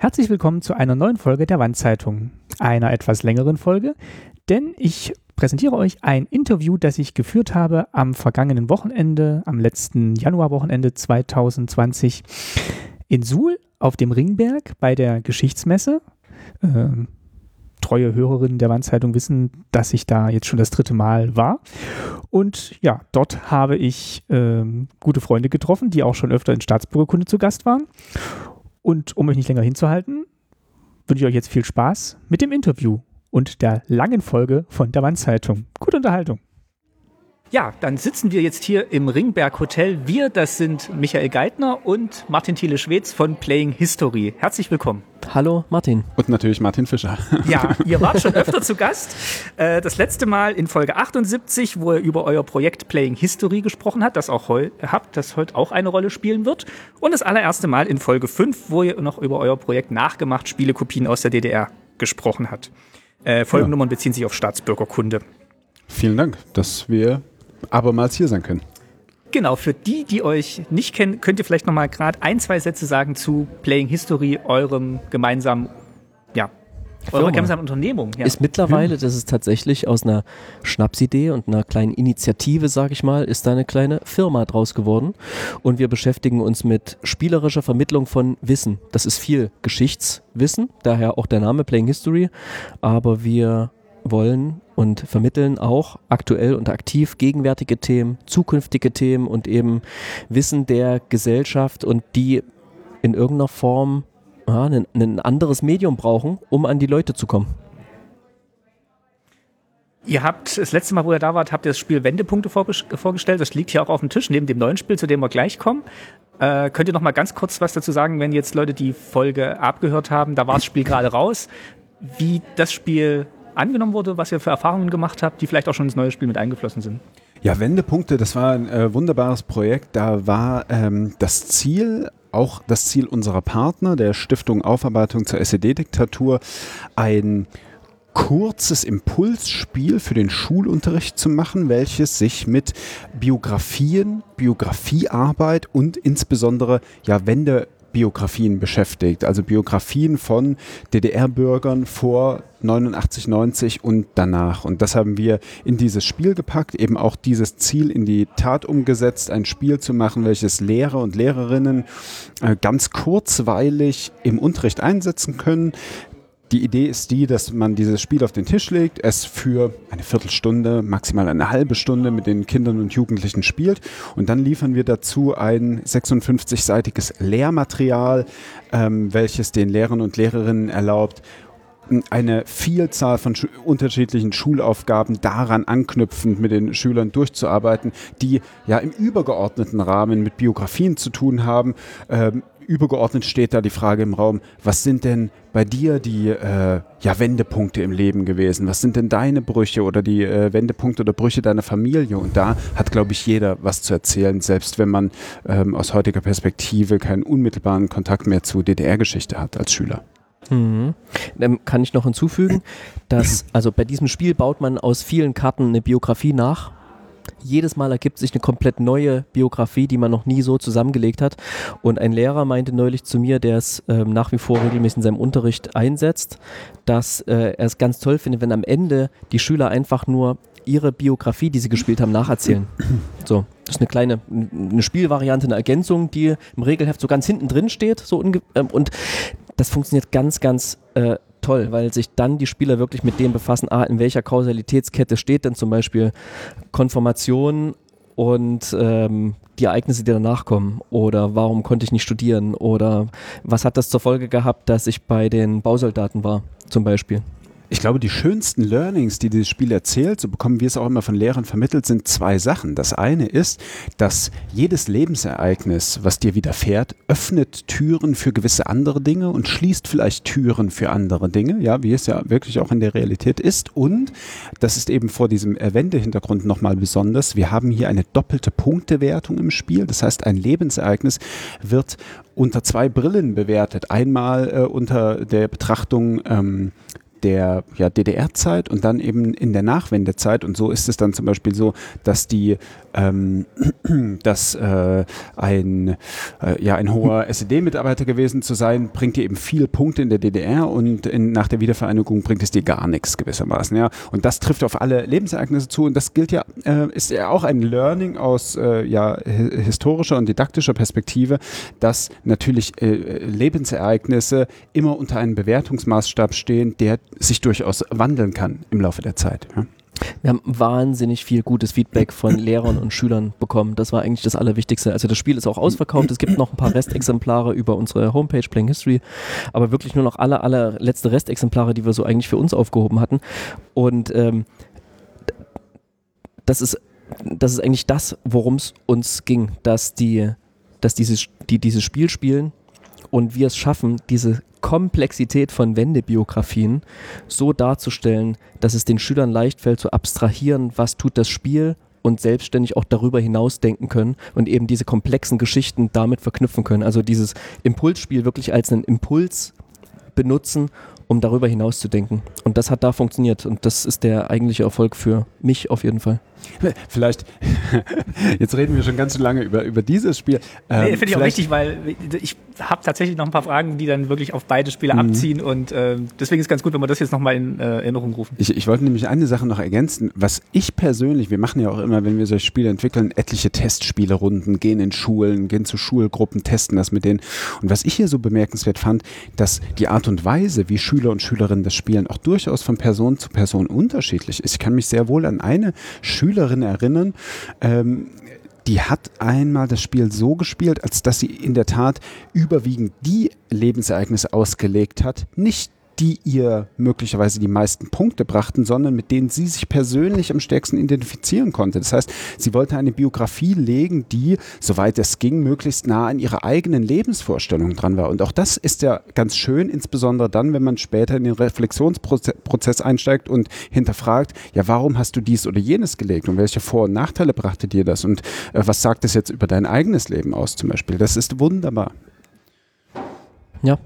Herzlich willkommen zu einer neuen Folge der Wandzeitung, einer etwas längeren Folge, denn ich präsentiere euch ein Interview, das ich geführt habe am vergangenen Wochenende, am letzten Januarwochenende 2020 in Suhl auf dem Ringberg bei der Geschichtsmesse. Ähm, treue Hörerinnen der Wandzeitung wissen, dass ich da jetzt schon das dritte Mal war. Und ja, dort habe ich ähm, gute Freunde getroffen, die auch schon öfter in Staatsbürgerkunde zu Gast waren. Und um euch nicht länger hinzuhalten, wünsche ich euch jetzt viel Spaß mit dem Interview und der langen Folge von der Wandzeitung. Gute Unterhaltung. Ja, dann sitzen wir jetzt hier im Ringberg Hotel. Wir, das sind Michael Geithner und Martin Thiele Schwedz von Playing History. Herzlich willkommen. Hallo Martin. Und natürlich Martin Fischer. Ja, ihr wart schon öfter zu Gast. Äh, das letzte Mal in Folge 78, wo ihr über euer Projekt Playing History gesprochen habt, das auch heu habt, das heute auch eine Rolle spielen wird. Und das allererste Mal in Folge 5, wo ihr noch über euer Projekt nachgemacht Spielekopien aus der DDR gesprochen habt. Äh, Folgennummern ja. beziehen sich auf Staatsbürgerkunde. Vielen Dank, dass wir abermals hier sein können. Genau, für die, die euch nicht kennen, könnt ihr vielleicht noch mal gerade ein, zwei Sätze sagen zu Playing History, eurem gemeinsamen, ja, eure gemeinsamen Unternehmung. Ja. Ist mittlerweile, das ist tatsächlich aus einer Schnapsidee und einer kleinen Initiative, sage ich mal, ist da eine kleine Firma draus geworden. Und wir beschäftigen uns mit spielerischer Vermittlung von Wissen. Das ist viel Geschichtswissen, daher auch der Name Playing History. Aber wir wollen und vermitteln auch aktuell und aktiv gegenwärtige Themen, zukünftige Themen und eben Wissen der Gesellschaft und die in irgendeiner Form ja, ein, ein anderes Medium brauchen, um an die Leute zu kommen. Ihr habt das letzte Mal, wo ihr da wart, habt ihr das Spiel Wendepunkte vorgestellt. Das liegt hier auch auf dem Tisch neben dem neuen Spiel, zu dem wir gleich kommen. Äh, könnt ihr noch mal ganz kurz was dazu sagen, wenn jetzt Leute die Folge abgehört haben? Da war das Spiel gerade raus. Wie das Spiel angenommen wurde, was ihr für Erfahrungen gemacht habt, die vielleicht auch schon ins neue Spiel mit eingeflossen sind? Ja, Wendepunkte, das war ein äh, wunderbares Projekt. Da war ähm, das Ziel, auch das Ziel unserer Partner, der Stiftung Aufarbeitung zur SED-Diktatur, ein kurzes Impulsspiel für den Schulunterricht zu machen, welches sich mit Biografien, Biografiearbeit und insbesondere ja Wende Biografien beschäftigt, also Biografien von DDR-Bürgern vor 89, 90 und danach. Und das haben wir in dieses Spiel gepackt, eben auch dieses Ziel in die Tat umgesetzt, ein Spiel zu machen, welches Lehrer und Lehrerinnen äh, ganz kurzweilig im Unterricht einsetzen können, die Idee ist die, dass man dieses Spiel auf den Tisch legt, es für eine Viertelstunde, maximal eine halbe Stunde mit den Kindern und Jugendlichen spielt und dann liefern wir dazu ein 56-seitiges Lehrmaterial, ähm, welches den Lehrern und Lehrerinnen erlaubt, eine Vielzahl von schu unterschiedlichen Schulaufgaben daran anknüpfend mit den Schülern durchzuarbeiten, die ja im übergeordneten Rahmen mit Biografien zu tun haben. Ähm, übergeordnet steht da die Frage im Raum, was sind denn bei dir die äh, ja, Wendepunkte im Leben gewesen? Was sind denn deine Brüche oder die äh, Wendepunkte oder Brüche deiner Familie? Und da hat, glaube ich, jeder was zu erzählen, selbst wenn man ähm, aus heutiger Perspektive keinen unmittelbaren Kontakt mehr zu DDR-Geschichte hat als Schüler. Mhm. Dann kann ich noch hinzufügen, dass also bei diesem Spiel baut man aus vielen Karten eine Biografie nach jedes Mal ergibt sich eine komplett neue Biografie, die man noch nie so zusammengelegt hat. Und ein Lehrer meinte neulich zu mir, der es ähm, nach wie vor regelmäßig in seinem Unterricht einsetzt, dass äh, er es ganz toll findet, wenn am Ende die Schüler einfach nur ihre Biografie, die sie gespielt haben, nacherzählen. So, das ist eine kleine eine Spielvariante, eine Ergänzung, die im Regelheft so ganz hinten drin steht. So ähm, und das funktioniert ganz, ganz äh, toll, weil sich dann die Spieler wirklich mit dem befassen, ah, in welcher Kausalitätskette steht denn zum Beispiel Konformation und ähm, die Ereignisse, die danach kommen oder warum konnte ich nicht studieren oder was hat das zur Folge gehabt, dass ich bei den Bausoldaten war zum Beispiel. Ich glaube, die schönsten Learnings, die dieses Spiel erzählt, so bekommen wir es auch immer von Lehrern vermittelt, sind zwei Sachen. Das eine ist, dass jedes Lebensereignis, was dir widerfährt, öffnet Türen für gewisse andere Dinge und schließt vielleicht Türen für andere Dinge, ja, wie es ja wirklich auch in der Realität ist. Und das ist eben vor diesem Wendehintergrund nochmal besonders. Wir haben hier eine doppelte Punktewertung im Spiel. Das heißt, ein Lebensereignis wird unter zwei Brillen bewertet. Einmal äh, unter der Betrachtung ähm, der ja, DDR-Zeit und dann eben in der Nachwendezeit. Und so ist es dann zum Beispiel so, dass die ähm, dass äh, ein, äh, ja, ein hoher SED-Mitarbeiter gewesen zu sein, bringt dir eben viele Punkte in der DDR und in, nach der Wiedervereinigung bringt es dir gar nichts gewissermaßen. Ja? Und das trifft auf alle Lebensereignisse zu und das gilt ja, äh, ist ja auch ein Learning aus äh, ja, historischer und didaktischer Perspektive, dass natürlich äh, Lebensereignisse immer unter einem Bewertungsmaßstab stehen, der sich durchaus wandeln kann im Laufe der Zeit. Ja? Wir haben wahnsinnig viel gutes Feedback von Lehrern und Schülern bekommen. Das war eigentlich das Allerwichtigste. Also das Spiel ist auch ausverkauft. Es gibt noch ein paar Restexemplare über unsere Homepage Playing History, aber wirklich nur noch alle, alle letzte Restexemplare, die wir so eigentlich für uns aufgehoben hatten. Und ähm, das ist das ist eigentlich das, worum es uns ging, dass die, dass dieses, die dieses Spiel spielen und wir es schaffen, diese Komplexität von Wendebiografien so darzustellen, dass es den Schülern leicht fällt zu abstrahieren, was tut das Spiel und selbstständig auch darüber hinaus denken können und eben diese komplexen Geschichten damit verknüpfen können. Also dieses Impulsspiel wirklich als einen Impuls benutzen, um darüber hinaus zu denken. Und das hat da funktioniert und das ist der eigentliche Erfolg für mich auf jeden Fall. Vielleicht, jetzt reden wir schon ganz schön lange über, über dieses Spiel. Ähm, nee, finde ich auch wichtig, weil ich habe tatsächlich noch ein paar Fragen, die dann wirklich auf beide Spiele mhm. abziehen und äh, deswegen ist ganz gut, wenn wir das jetzt nochmal in äh, Erinnerung rufen. Ich, ich wollte nämlich eine Sache noch ergänzen, was ich persönlich, wir machen ja auch immer, wenn wir solche Spiele entwickeln, etliche Testspielerunden, gehen in Schulen, gehen zu Schulgruppen, testen das mit denen und was ich hier so bemerkenswert fand, dass die Art und Weise, wie Schüler und Schülerinnen das spielen, auch durchaus von Person zu Person unterschiedlich ist. Ich kann mich sehr wohl an eine Schülerin Schülerin erinnern, ähm, die hat einmal das Spiel so gespielt, als dass sie in der Tat überwiegend die Lebensereignisse ausgelegt hat, nicht die ihr möglicherweise die meisten Punkte brachten, sondern mit denen sie sich persönlich am stärksten identifizieren konnte. Das heißt, sie wollte eine Biografie legen, die, soweit es ging, möglichst nah an ihrer eigenen Lebensvorstellung dran war. Und auch das ist ja ganz schön, insbesondere dann, wenn man später in den Reflexionsprozess einsteigt und hinterfragt, ja, warum hast du dies oder jenes gelegt und welche Vor- und Nachteile brachte dir das und äh, was sagt es jetzt über dein eigenes Leben aus zum Beispiel? Das ist wunderbar. Ja,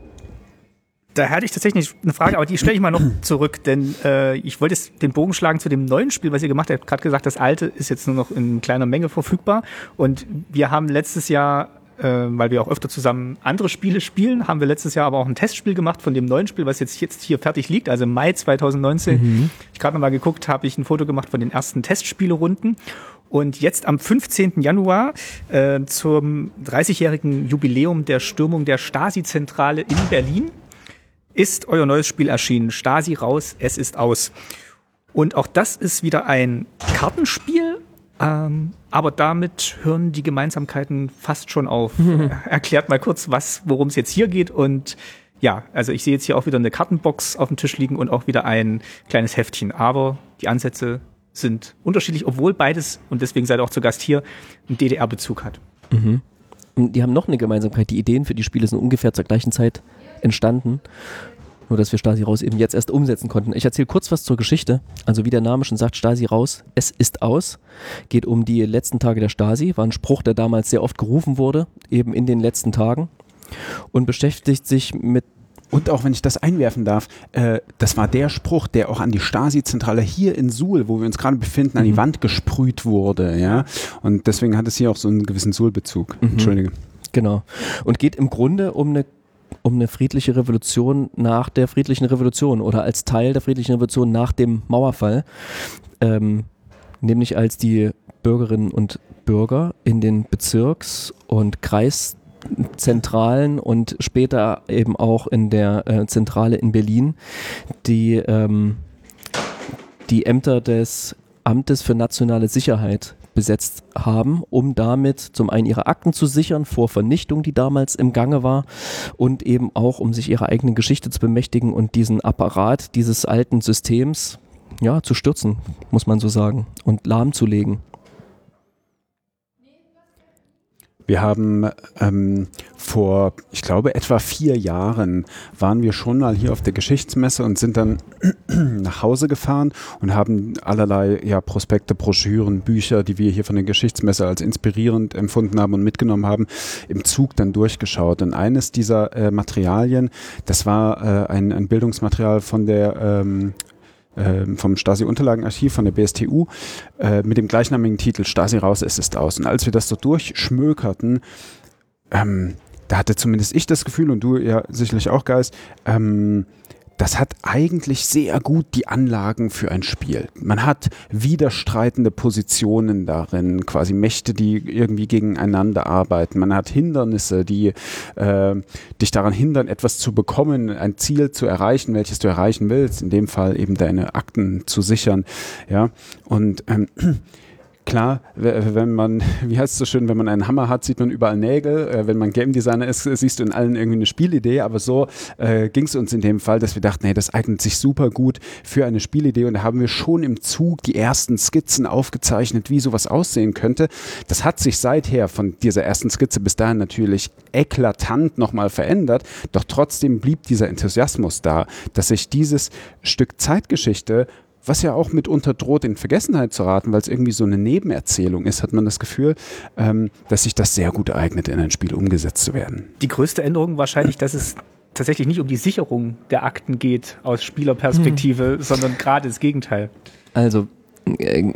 da hatte ich tatsächlich eine Frage, aber die stelle ich mal noch zurück, denn äh, ich wollte jetzt den Bogen schlagen zu dem neuen Spiel, was ihr gemacht habt. Gerade gesagt, das alte ist jetzt nur noch in kleiner Menge verfügbar. Und wir haben letztes Jahr, äh, weil wir auch öfter zusammen andere Spiele spielen, haben wir letztes Jahr aber auch ein Testspiel gemacht von dem neuen Spiel, was jetzt, jetzt hier fertig liegt, also im Mai 2019. Mhm. Ich gerade nochmal geguckt, habe ich ein Foto gemacht von den ersten Testspielerunden. Und jetzt am 15. Januar äh, zum 30-jährigen Jubiläum der Stürmung der Stasi-Zentrale in Berlin ist euer neues Spiel erschienen. Stasi raus, es ist aus. Und auch das ist wieder ein Kartenspiel, ähm, aber damit hören die Gemeinsamkeiten fast schon auf. Mhm. Erklärt mal kurz, was, worum es jetzt hier geht und ja, also ich sehe jetzt hier auch wieder eine Kartenbox auf dem Tisch liegen und auch wieder ein kleines Heftchen. Aber die Ansätze sind unterschiedlich, obwohl beides, und deswegen seid ihr auch zu Gast hier, einen DDR-Bezug hat. Mhm. Die haben noch eine Gemeinsamkeit. Die Ideen für die Spiele sind ungefähr zur gleichen Zeit entstanden. Nur, dass wir Stasi raus eben jetzt erst umsetzen konnten. Ich erzähle kurz was zur Geschichte. Also, wie der Name schon sagt, Stasi raus, es ist aus. Geht um die letzten Tage der Stasi. War ein Spruch, der damals sehr oft gerufen wurde, eben in den letzten Tagen. Und beschäftigt sich mit und auch wenn ich das einwerfen darf, äh, das war der Spruch, der auch an die Stasi-Zentrale hier in Suhl, wo wir uns gerade befinden, an die mhm. Wand gesprüht wurde. Ja? Und deswegen hat es hier auch so einen gewissen Suhl-Bezug. Mhm. Entschuldige. Genau. Und geht im Grunde um eine um eine friedliche Revolution nach der friedlichen Revolution oder als Teil der friedlichen Revolution nach dem Mauerfall, ähm, nämlich als die Bürgerinnen und Bürger in den Bezirks- und Kreiszentralen und später eben auch in der äh, Zentrale in Berlin die, ähm, die Ämter des Amtes für nationale Sicherheit besetzt haben, um damit zum einen ihre Akten zu sichern vor Vernichtung, die damals im Gange war, und eben auch, um sich ihrer eigenen Geschichte zu bemächtigen und diesen Apparat dieses alten Systems ja, zu stürzen, muss man so sagen, und lahmzulegen. Wir haben ähm, vor, ich glaube, etwa vier Jahren waren wir schon mal hier auf der Geschichtsmesse und sind dann nach Hause gefahren und haben allerlei ja, Prospekte, Broschüren, Bücher, die wir hier von der Geschichtsmesse als inspirierend empfunden haben und mitgenommen haben, im Zug dann durchgeschaut. Und eines dieser äh, Materialien, das war äh, ein, ein Bildungsmaterial von der ähm, ähm, vom Stasi-Unterlagenarchiv von der BSTU äh, mit dem gleichnamigen Titel Stasi raus, es ist aus. Und als wir das so durchschmökerten, ähm, da hatte zumindest ich das Gefühl und du ja sicherlich auch, Geist, ähm, das hat eigentlich sehr gut die Anlagen für ein Spiel. Man hat widerstreitende Positionen darin, quasi Mächte, die irgendwie gegeneinander arbeiten. Man hat Hindernisse, die äh, dich daran hindern, etwas zu bekommen, ein Ziel zu erreichen, welches du erreichen willst. In dem Fall eben deine Akten zu sichern. Ja, und ähm, Klar, wenn man, wie heißt es so schön, wenn man einen Hammer hat, sieht man überall Nägel. Äh, wenn man Game Designer ist, siehst du in allen irgendwie eine Spielidee. Aber so äh, ging es uns in dem Fall, dass wir dachten, hey, das eignet sich super gut für eine Spielidee. Und da haben wir schon im Zug die ersten Skizzen aufgezeichnet, wie sowas aussehen könnte. Das hat sich seither von dieser ersten Skizze bis dahin natürlich eklatant nochmal verändert. Doch trotzdem blieb dieser Enthusiasmus da, dass sich dieses Stück Zeitgeschichte was ja auch mitunter droht, in Vergessenheit zu raten, weil es irgendwie so eine Nebenerzählung ist, hat man das Gefühl, ähm, dass sich das sehr gut eignet, in ein Spiel umgesetzt zu werden. Die größte Änderung wahrscheinlich, dass es tatsächlich nicht um die Sicherung der Akten geht aus Spielerperspektive, hm. sondern gerade das Gegenteil. Also äh,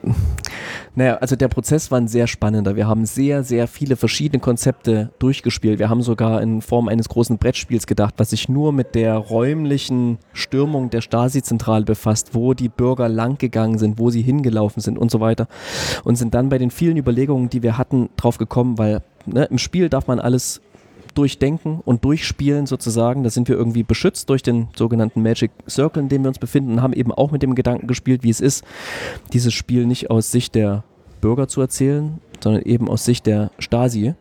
naja, also der Prozess war ein sehr spannender. Wir haben sehr, sehr viele verschiedene Konzepte durchgespielt. Wir haben sogar in Form eines großen Brettspiels gedacht, was sich nur mit der räumlichen Stürmung der Stasi-Zentrale befasst, wo die Bürger langgegangen sind, wo sie hingelaufen sind und so weiter. Und sind dann bei den vielen Überlegungen, die wir hatten, drauf gekommen, weil ne, im Spiel darf man alles durchdenken und durchspielen sozusagen. Da sind wir irgendwie beschützt durch den sogenannten Magic Circle, in dem wir uns befinden und haben eben auch mit dem Gedanken gespielt, wie es ist, dieses Spiel nicht aus Sicht der Bürger zu erzählen, sondern eben aus Sicht der Stasi,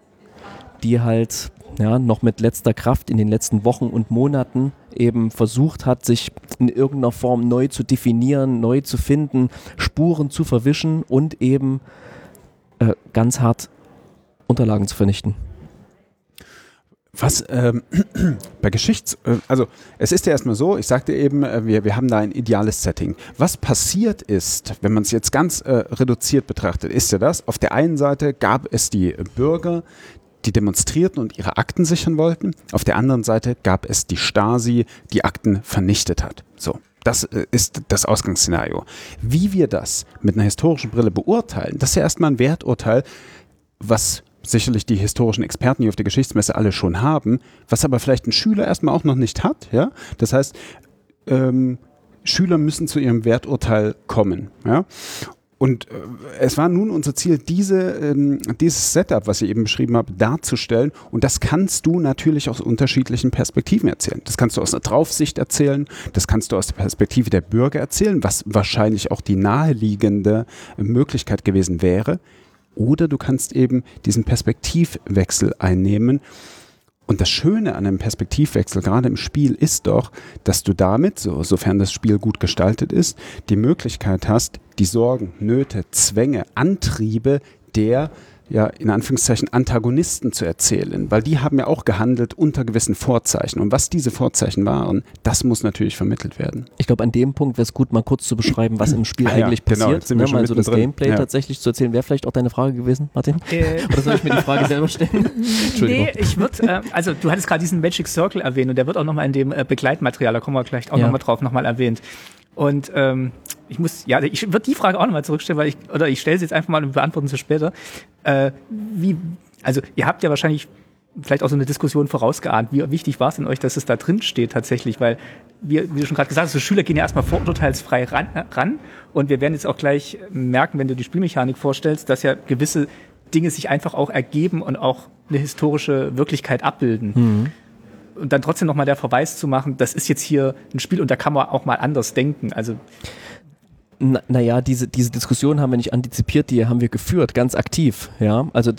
die halt ja, noch mit letzter Kraft in den letzten Wochen und Monaten eben versucht hat, sich in irgendeiner Form neu zu definieren, neu zu finden, Spuren zu verwischen und eben äh, ganz hart Unterlagen zu vernichten. Was ähm, bei Geschichts, äh, also es ist ja erstmal so, ich sagte eben, äh, wir, wir haben da ein ideales Setting. Was passiert ist, wenn man es jetzt ganz äh, reduziert betrachtet, ist ja das, auf der einen Seite gab es die Bürger, die demonstrierten und ihre Akten sichern wollten, auf der anderen Seite gab es die Stasi, die Akten vernichtet hat. So. Das äh, ist das Ausgangsszenario. Wie wir das mit einer historischen Brille beurteilen, das ist ja erstmal ein Werturteil, was sicherlich die historischen Experten hier auf der Geschichtsmesse alle schon haben, was aber vielleicht ein Schüler erstmal auch noch nicht hat. Ja? Das heißt, ähm, Schüler müssen zu ihrem Werturteil kommen. Ja? Und äh, es war nun unser Ziel, diese, ähm, dieses Setup, was ich eben beschrieben habe, darzustellen. Und das kannst du natürlich aus unterschiedlichen Perspektiven erzählen. Das kannst du aus einer Draufsicht erzählen, das kannst du aus der Perspektive der Bürger erzählen, was wahrscheinlich auch die naheliegende Möglichkeit gewesen wäre. Oder du kannst eben diesen Perspektivwechsel einnehmen. Und das Schöne an einem Perspektivwechsel, gerade im Spiel, ist doch, dass du damit, so, sofern das Spiel gut gestaltet ist, die Möglichkeit hast, die Sorgen, Nöte, Zwänge, Antriebe der ja, in Anführungszeichen Antagonisten zu erzählen, weil die haben ja auch gehandelt unter gewissen Vorzeichen. Und was diese Vorzeichen waren, das muss natürlich vermittelt werden. Ich glaube, an dem Punkt wäre es gut, mal kurz zu beschreiben, was im Spiel ah, eigentlich ja, genau, passiert. Genau, mal so das Gameplay ja. tatsächlich zu erzählen. Wäre vielleicht auch deine Frage gewesen, Martin? Äh. Oder soll ich mir die Frage selber stellen? Entschuldigung. Nee, ich würde, äh, also du hattest gerade diesen Magic Circle erwähnt und der wird auch nochmal in dem äh, Begleitmaterial, da kommen wir gleich auch ja. nochmal drauf, nochmal erwähnt. Und ähm, ich muss, ja, ich würde die Frage auch nochmal zurückstellen, weil ich, oder ich stelle sie jetzt einfach mal und beantworten sie später. Äh, wie, also ihr habt ja wahrscheinlich vielleicht auch so eine Diskussion vorausgeahnt. Wie wichtig war es denn euch, dass es da drin steht tatsächlich? Weil wir, wie du schon gerade gesagt hast, so Schüler gehen ja erstmal vorurteilsfrei ran, ran. Und wir werden jetzt auch gleich merken, wenn du die Spielmechanik vorstellst, dass ja gewisse Dinge sich einfach auch ergeben und auch eine historische Wirklichkeit abbilden. Mhm und dann trotzdem nochmal der Verweis zu machen, das ist jetzt hier ein Spiel und da kann man auch mal anders denken. Also naja, diese, diese Diskussion haben wir nicht antizipiert, die haben wir geführt, ganz aktiv. Ja, also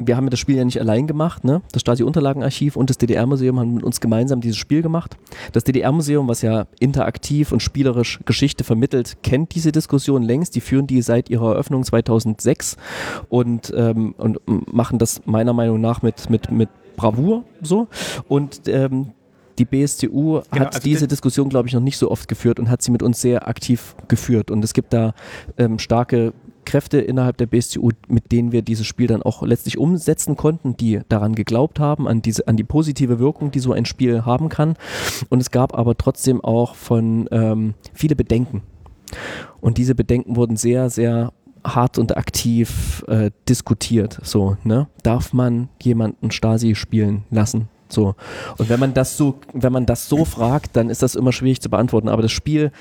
wir haben das Spiel ja nicht allein gemacht, ne? Das Stasi-Unterlagenarchiv und das DDR-Museum haben mit uns gemeinsam dieses Spiel gemacht. Das DDR-Museum, was ja interaktiv und spielerisch Geschichte vermittelt, kennt diese Diskussion längst. Die führen die seit ihrer Eröffnung 2006 und, ähm, und machen das meiner Meinung nach mit, mit, mit Bravour so. Und ähm, die BSTU Genau, hat also diese die- Diskussion, glaube ich, noch nicht so oft geführt und hat sie mit uns sehr aktiv geführt. Und es gibt da ähm, starke Kräfte innerhalb der BSTU, mit denen wir dieses Spiel dann auch letztlich umsetzen konnten, die daran geglaubt haben, an, diese, an die positive Wirkung, die so ein Spiel haben kann. Und es gab aber trotzdem auch von ähm, viele Bedenken. Und diese Bedenken wurden sehr, sehr hart und aktiv äh, diskutiert. So, ne? Darf man jemanden Stasi spielen lassen? So. Und wenn man das so, wenn man das so fragt, dann ist das immer schwierig zu beantworten. Aber das Spiel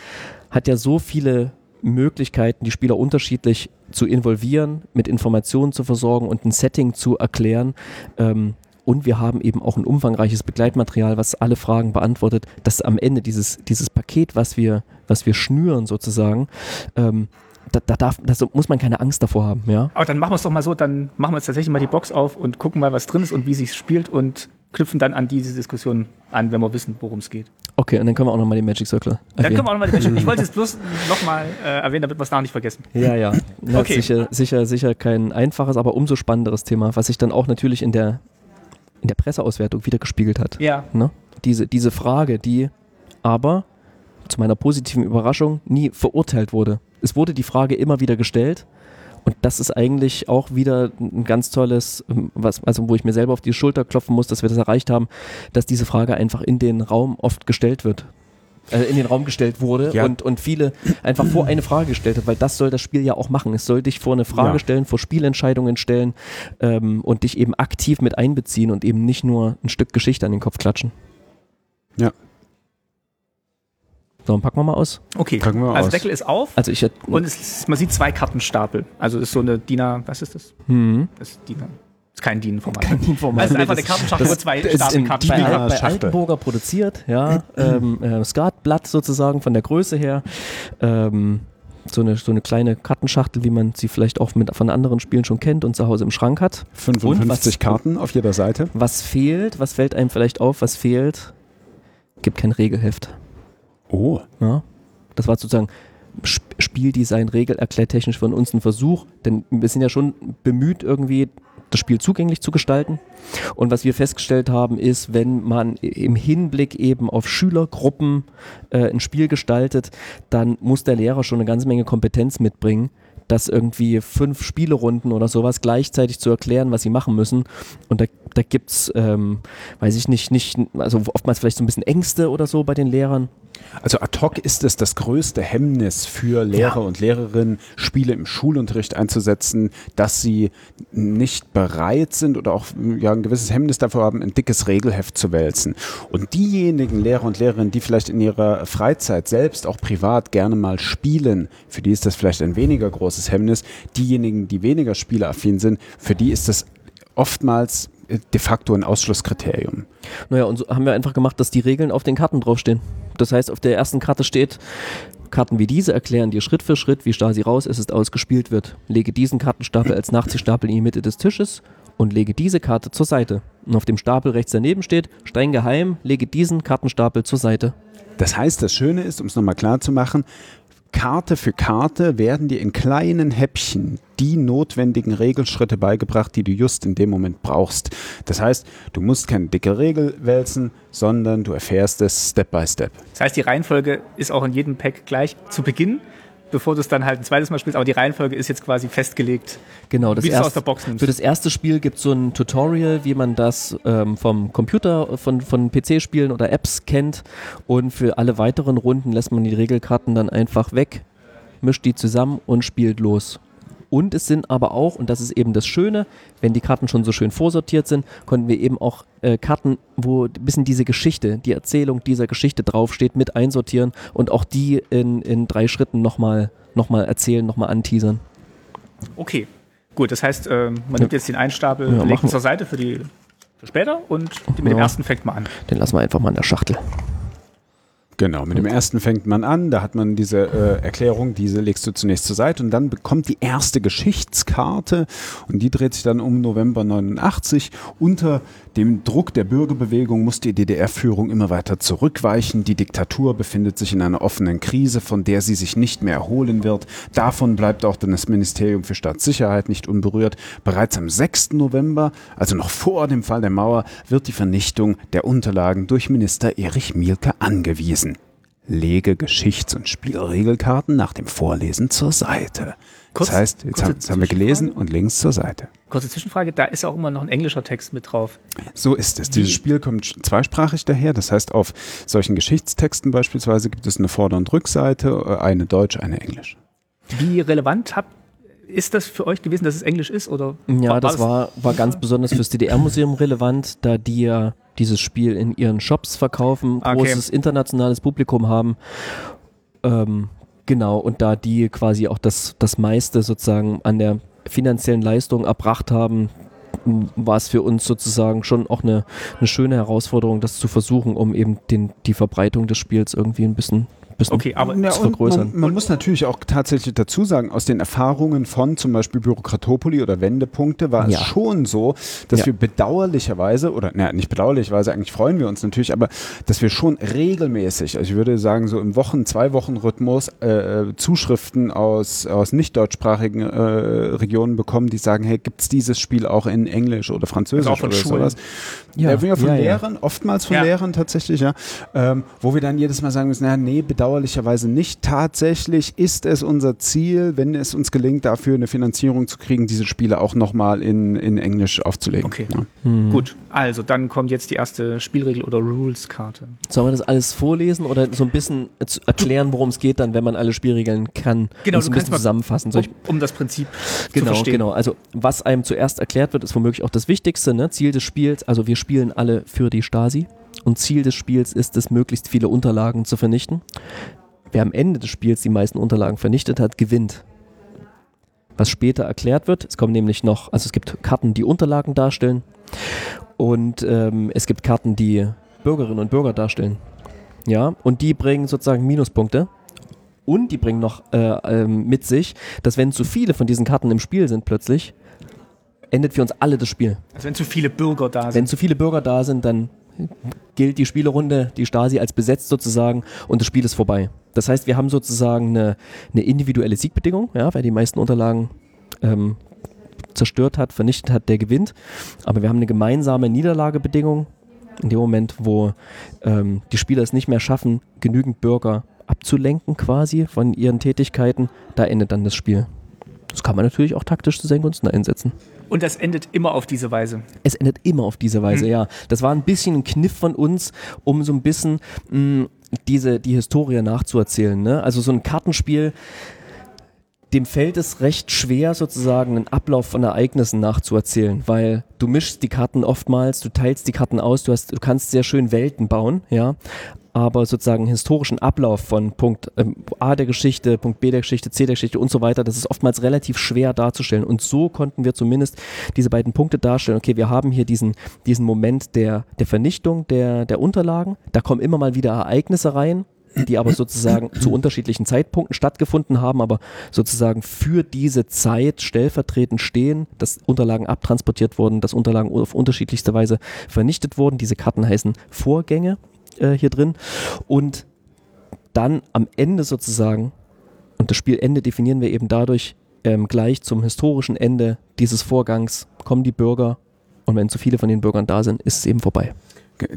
hat ja so viele Möglichkeiten, die Spieler unterschiedlich zu involvieren, mit Informationen zu versorgen und ein Setting zu erklären. Ähm, und wir haben eben auch ein umfangreiches Begleitmaterial, was alle Fragen beantwortet, dass am Ende dieses, dieses Paket, was wir, was wir schnüren sozusagen, ähm, da, da, darf, da muss man keine Angst davor haben, ja. Aber dann machen wir es doch mal so, dann machen wir jetzt tatsächlich mal die Box auf und gucken mal, was drin ist und wie sich spielt und knüpfen dann an diese Diskussion an, wenn wir wissen, worum es geht. Okay, und dann können wir auch nochmal den Magic Circle Dann erwähnen. können wir auch nochmal die Ich wollte es bloß nochmal äh, erwähnen, damit wir es nachher nicht vergessen. Ja, ja. Na, Okay. Sicher, sicher, sicher kein einfaches, aber umso spannenderes Thema, was sich dann auch natürlich in der, in der Presseauswertung wieder gespiegelt hat. Ja. Ne? Diese, diese Frage, die aber zu meiner positiven Überraschung nie verurteilt wurde. Es wurde die Frage immer wieder gestellt und das ist eigentlich auch wieder ein ganz tolles, ähm, was, also wo ich mir selber auf die Schulter klopfen muss, dass wir das erreicht haben, dass diese Frage einfach in den Raum oft gestellt wird. Äh, in den Raum gestellt wurde Ja. und, und viele einfach vor eine Frage gestellt hat, weil das soll das Spiel ja auch machen. Es soll dich vor eine Frage Ja. stellen, vor Spielentscheidungen stellen ähm, und dich eben aktiv mit einbeziehen und eben nicht nur ein Stück Geschichte an den Kopf klatschen. Ja. So, dann packen wir mal aus. Okay. Packen wir also aus. Deckel ist auf Also ich und es, man sieht zwei Kartenstapel. Also ist so eine DIN A, was ist das? Hm. Das ist DIN A. Ist kein DIN-Format. Format. Also einfach eine Kartenschachtel, wo das- zwei Das ist in, bei, Stapelkarten A Al- bei. Altenburger produziert, ja. ähm, äh, Skatblatt sozusagen von der Größe her. Ähm, so eine, so eine kleine Kartenschachtel, wie man sie vielleicht auch mit, von anderen Spielen schon kennt und zu Hause im Schrank hat. 55 was- Karten auf jeder Seite. Was fehlt, was fällt einem vielleicht auf, was fehlt? Gibt kein Regelheft. Oh, Ja? Das war sozusagen Sp Spieldesign, regelerklärtechnisch von uns ein Versuch, denn wir sind ja schon bemüht, irgendwie das Spiel zugänglich zu gestalten. Und was wir festgestellt haben, ist, wenn man im Hinblick eben auf Schülergruppen äh, ein Spiel gestaltet, dann muss der Lehrer schon eine ganze Menge Kompetenz mitbringen, das irgendwie fünf Spielerunden oder sowas gleichzeitig zu erklären, was sie machen müssen. Und da, da gibt es, ähm, weiß ich nicht, nicht, also oftmals vielleicht so ein bisschen Ängste oder so bei den Lehrern. Also ad hoc ist es das größte Hemmnis für Lehrer und Lehrerinnen, Spiele im Schulunterricht einzusetzen, dass sie nicht bereit sind oder auch ja, ein gewisses Hemmnis davor haben, ein dickes Regelheft zu wälzen. Und diejenigen Lehrer und Lehrerinnen, die vielleicht in ihrer Freizeit selbst auch privat gerne mal spielen, für die ist das vielleicht ein weniger großes Hemmnis. Diejenigen, die weniger spieleaffin sind, für die ist das oftmals de facto ein Ausschlusskriterium. Naja, und so haben wir einfach gemacht, dass die Regeln auf den Karten draufstehen. Das heißt, auf der ersten Karte steht, Karten wie diese erklären dir Schritt für Schritt, wie Stasi raus ist, es ausgespielt wird. Lege diesen Kartenstapel als Nachziehstapel in die Mitte des Tisches und lege diese Karte zur Seite. Und auf dem Stapel rechts daneben steht, streng geheim, lege diesen Kartenstapel zur Seite. Das heißt, das Schöne ist, um es nochmal klar zu machen, Karte für Karte werden dir in kleinen Häppchen die notwendigen Regelschritte beigebracht, die du just in dem Moment brauchst. Das heißt, du musst keine dicke Regel wälzen, sondern du erfährst es Step by Step. Das heißt, die Reihenfolge ist auch in jedem Pack gleich zu Beginn, bevor du es dann halt ein zweites Mal spielst. Aber die Reihenfolge ist jetzt quasi festgelegt. Genau, das Wie es aus der Box nimmst. Für das erste Spiel gibt es so ein Tutorial, wie man das ähm, vom Computer, von, von PC-Spielen oder Apps kennt. Und für alle weiteren Runden lässt man die Regelkarten dann einfach weg, mischt die zusammen und spielt los. Und es sind aber auch, und das ist eben das Schöne, wenn die Karten schon so schön vorsortiert sind, konnten wir eben auch äh, Karten, wo ein bisschen diese Geschichte, die Erzählung dieser Geschichte draufsteht, mit einsortieren und auch die in, in drei Schritten nochmal noch mal erzählen, nochmal anteasern. Okay, gut. Das heißt, ähm, man nimmt jetzt den einen Stapel, Ja, legt machen ihn zur Seite für, die, für später und mit dem Ja. ersten fängt man an. Den lassen wir einfach mal in der Schachtel. Genau, mit dem ersten fängt man an, da hat man diese äh, Erklärung, diese legst du zunächst zur Seite und dann bekommt die erste Geschichtskarte und die dreht sich dann um November 89. Unter dem Druck der Bürgerbewegung muss die DDR-Führung immer weiter zurückweichen. Die Diktatur befindet sich in einer offenen Krise, von der sie sich nicht mehr erholen wird. Davon bleibt auch dann das Ministerium für Staatssicherheit nicht unberührt. Bereits am 6. November, also noch vor dem Fall der Mauer, wird die Vernichtung der Unterlagen durch Minister Erich Mielke angewiesen. Lege Geschichts- und Spielregelkarten nach dem Vorlesen zur Seite. Kurz- das heißt, jetzt haben, jetzt haben wir gelesen und links zur Seite. Kurze Zwischenfrage, da ist auch immer noch ein englischer Text mit drauf. So ist es. Dieses Spiel kommt zweisprachig daher. Das heißt, auf solchen Geschichtstexten beispielsweise gibt es eine Vorder- und Rückseite, äh, eine Deutsch, eine Englisch. Wie relevant habt, ist das für euch gewesen, dass es Englisch ist? Oder Ja, das war, war ganz besonders fürs DDR-Museum relevant, da die ja dieses Spiel in ihren Shops verkaufen, Okay. großes internationales Publikum haben. Ähm, genau, und da die quasi auch das, das meiste sozusagen an der finanziellen Leistung erbracht haben, war es für uns sozusagen schon auch eine, eine schöne Herausforderung, das zu versuchen, um eben den, die Verbreitung des Spiels irgendwie ein bisschen, bisschen Okay, aber Ja, vergrößern. man, man muss natürlich auch tatsächlich dazu sagen, aus den Erfahrungen von zum Beispiel Bürokratopoli oder Wendepunkte war Ja. es schon so, dass Ja. wir bedauerlicherweise, oder naja, nicht bedauerlicherweise, eigentlich freuen wir uns natürlich, aber dass wir schon regelmäßig, also ich würde sagen so im Wochen-, Zwei-Wochen-Rhythmus äh, äh, Zuschriften aus, aus nicht deutschsprachigen äh, Regionen bekommen, die sagen, hey, gibt es dieses Spiel auch in Englisch oder Französisch Also auch von oder Schulen. sowas? Ja, Ja, von ja, ja. Lehrern, oftmals von Ja. Lehrern tatsächlich, ja. Ähm, wo wir dann jedes Mal sagen müssen, ja, nee, bedauerlicherweise nicht. Tatsächlich ist es unser Ziel, wenn es uns gelingt, dafür eine Finanzierung zu kriegen, diese Spiele auch nochmal in, in Englisch aufzulegen. Okay. Ja. Hm. Gut, also dann kommt jetzt die erste Spielregel- oder Rules-Karte. Sollen wir das alles vorlesen oder so ein bisschen zu erklären, worum es geht dann, wenn man alle Spielregeln kann? Genau, so ein kannst bisschen zusammenfassen. Soll ich Um, um das Prinzip zu Genau, verstehen. genau. Also was einem zuerst erklärt wird, ist womöglich auch das Wichtigste. Ne? Ziel des Spiels, also wir spielen alle für die Stasi und Ziel des Spiels ist es, möglichst viele Unterlagen zu vernichten. Wer am Ende des Spiels die meisten Unterlagen vernichtet hat, gewinnt. Was später erklärt wird, es kommen nämlich noch, also es gibt Karten, die Unterlagen darstellen und ähm, es gibt Karten, die Bürgerinnen und Bürger darstellen. Ja, und die bringen sozusagen Minuspunkte. Und die bringen noch äh, ähm, mit sich, dass wenn zu viele von diesen Karten im Spiel sind plötzlich, endet für uns alle das Spiel. Also wenn zu viele Bürger da Wenn sind. zu viele Bürger da sind, dann gilt die Spielerunde, die Stasi als besetzt sozusagen und das Spiel ist vorbei. Das heißt, wir haben sozusagen eine, eine individuelle Siegbedingung, ja, wer die meisten Unterlagen ähm, zerstört hat, vernichtet hat, der gewinnt. Aber wir haben eine gemeinsame Niederlagebedingung in dem Moment, wo ähm, die Spieler es nicht mehr schaffen, genügend Bürger abzulenken quasi von ihren Tätigkeiten, da endet dann das Spiel. Das kann man natürlich auch taktisch zu seinen Gunsten einsetzen. Und das endet immer auf diese Weise. Es endet immer auf diese Weise, Mhm. ja. Das war ein bisschen ein Kniff von uns, um so ein bisschen mh, diese, die Historie nachzuerzählen. Ne? Also so ein Kartenspiel, dem fällt es recht schwer, sozusagen einen Ablauf von Ereignissen nachzuerzählen, weil du mischst die Karten oftmals, du teilst die Karten aus, du, hast, du kannst sehr schön Welten bauen, ja. Aber sozusagen historischen Ablauf von Punkt ähm, A der Geschichte, Punkt B der Geschichte, C der Geschichte und so weiter, das ist oftmals relativ schwer darzustellen. Und so konnten wir zumindest diese beiden Punkte darstellen. Okay, wir haben hier diesen, diesen Moment der, der Vernichtung der, der Unterlagen. Da kommen immer mal wieder Ereignisse rein, die aber sozusagen zu unterschiedlichen Zeitpunkten stattgefunden haben, aber sozusagen für diese Zeit stellvertretend stehen, dass Unterlagen abtransportiert wurden, dass Unterlagen auf unterschiedlichste Weise vernichtet wurden. Diese Karten heißen Vorgänge äh, hier drin. Und dann am Ende sozusagen, und das Spielende definieren wir eben dadurch, ähm, gleich zum historischen Ende dieses Vorgangs kommen die Bürger und wenn zu viele von den Bürgern da sind, ist es eben vorbei.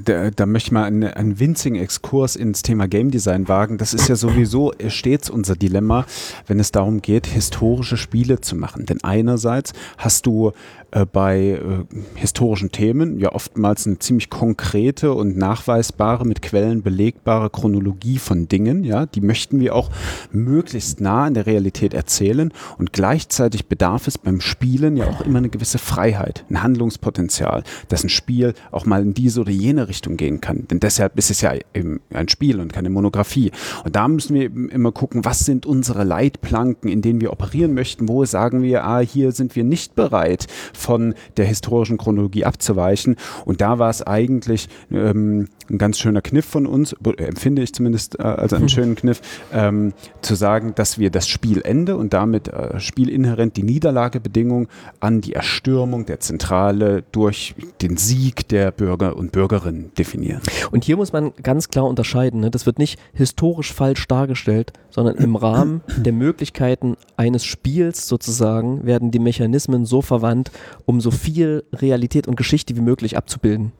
Da, da möchte ich mal einen, einen winzigen Exkurs ins Thema Game Design wagen. Das ist ja sowieso stets unser Dilemma, wenn es darum geht, historische Spiele zu machen. Denn einerseits hast du äh, bei äh, historischen Themen ja oftmals eine ziemlich konkrete und nachweisbare, mit Quellen belegbare Chronologie von Dingen. Ja, die möchten wir auch möglichst nah an der Realität erzählen. Und gleichzeitig bedarf es beim Spielen ja auch immer eine gewisse Freiheit, ein Handlungspotenzial, dass ein Spiel auch mal in diese oder jene Richtung gehen kann. Denn deshalb ist es ja eben ein Spiel und keine Monographie. Und da müssen wir eben immer gucken, was sind unsere Leitplanken, in denen wir operieren möchten, wo sagen wir, ah, hier sind wir nicht bereit, von der historischen Chronologie abzuweichen. Und da war es eigentlich ähm, ein ganz schöner Kniff von uns, äh, empfinde ich zumindest äh, als einen schönen Kniff, ähm, zu sagen, dass wir das Spielende und damit äh, spielinhärent die Niederlagebedingung an die Erstürmung der Zentrale durch den Sieg der Bürger und Bürgerinnen definieren. Und hier muss man ganz klar unterscheiden. Ne? Das wird nicht historisch falsch dargestellt, sondern im Rahmen der Möglichkeiten eines Spiels sozusagen werden die Mechanismen so verwandt, um so viel Realität und Geschichte wie möglich abzubilden.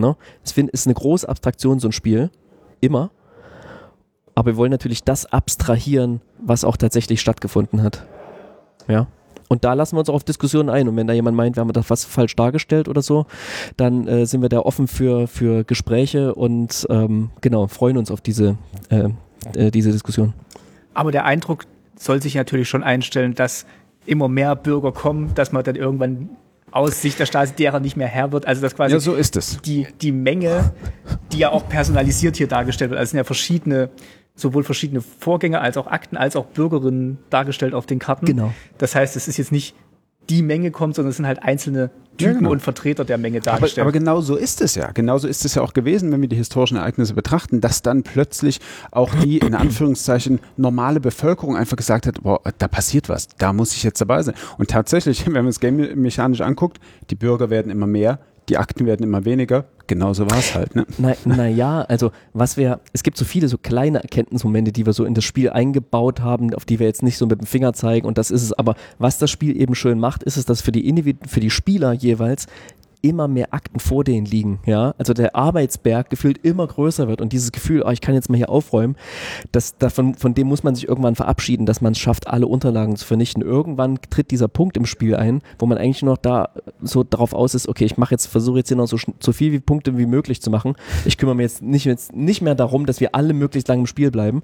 Ne? Es ist eine große Abstraktion, so ein Spiel. Immer. Aber wir wollen natürlich das abstrahieren, was auch tatsächlich stattgefunden hat. Ja. Und da lassen wir uns auch auf Diskussionen ein. Und wenn da jemand meint, wir haben das was falsch dargestellt oder so, dann äh, sind wir da offen für, für Gespräche und ähm, genau, freuen uns auf diese, äh, äh, diese Diskussion. Aber der Eindruck soll sich natürlich schon einstellen, dass immer mehr Bürger kommen, dass man dann irgendwann aus Sicht der Stasi derer nicht mehr Herr wird. Also das quasi Ja, so ist es. die, die Menge, die ja auch personalisiert hier dargestellt wird. Also es sind ja verschiedene, sowohl verschiedene Vorgänge als auch Akten, als auch Bürgerinnen dargestellt auf den Karten. Genau. Das heißt, es ist jetzt nicht die Menge kommt, sondern es sind halt einzelne Typen Ja, genau. und Vertreter der Menge Aber, dargestellt. aber genau so ist es ja. Genau so ist es ja auch gewesen, wenn wir die historischen Ereignisse betrachten, dass dann plötzlich auch die in Anführungszeichen normale Bevölkerung einfach gesagt hat, boah, da passiert was, da muss ich jetzt dabei sein. Und tatsächlich, wenn man das Game mechanisch anguckt, die Bürger werden immer mehr, die Akten werden immer weniger. Genauso war es halt. Ne? Na, na also was wir, es gibt so viele so kleine Erkenntnismomente, die wir so in das Spiel eingebaut haben, auf die wir jetzt nicht so mit dem Finger zeigen und das ist es. Aber was das Spiel eben schön macht, ist es, dass für die Individ für die Spieler jeweils immer mehr Akten vor denen liegen, ja, also der Arbeitsberg gefühlt immer größer wird und dieses Gefühl, oh, ich kann jetzt mal hier aufräumen, das, davon, von dem muss man sich irgendwann verabschieden, dass man es schafft, alle Unterlagen zu vernichten. Irgendwann tritt dieser Punkt im Spiel ein, wo man eigentlich nur noch da so darauf aus ist, okay, ich mache jetzt, versuche jetzt hier noch so, so viel wie Punkte wie möglich zu machen. Ich kümmere mich jetzt nicht, jetzt nicht mehr darum, dass wir alle möglichst lange im Spiel bleiben.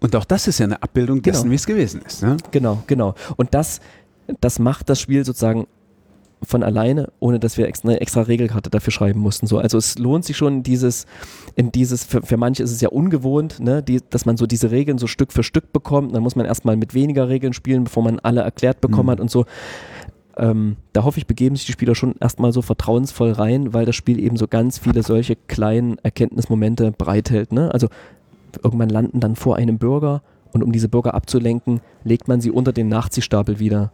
Und auch das ist ja eine Abbildung dessen, Genau. wie es gewesen ist. Ne? Genau, genau. Und das, das macht das Spiel sozusagen von alleine, ohne dass wir eine extra Regelkarte dafür schreiben mussten. So, also es lohnt sich schon dieses, in dieses, für, für manche ist es ja ungewohnt, ne, die, dass man so diese Regeln so Stück für Stück bekommt. Dann muss man erstmal mit weniger Regeln spielen, bevor man alle erklärt bekommen Mhm. hat und so. Ähm, da hoffe ich, begeben sich die Spieler schon erstmal so vertrauensvoll rein, weil das Spiel eben so ganz viele solche kleinen Erkenntnismomente bereithält. Ne? Also irgendwann landen dann vor einem Bürger und um diese Bürger abzulenken, legt man sie unter den Nachziehstapel wieder.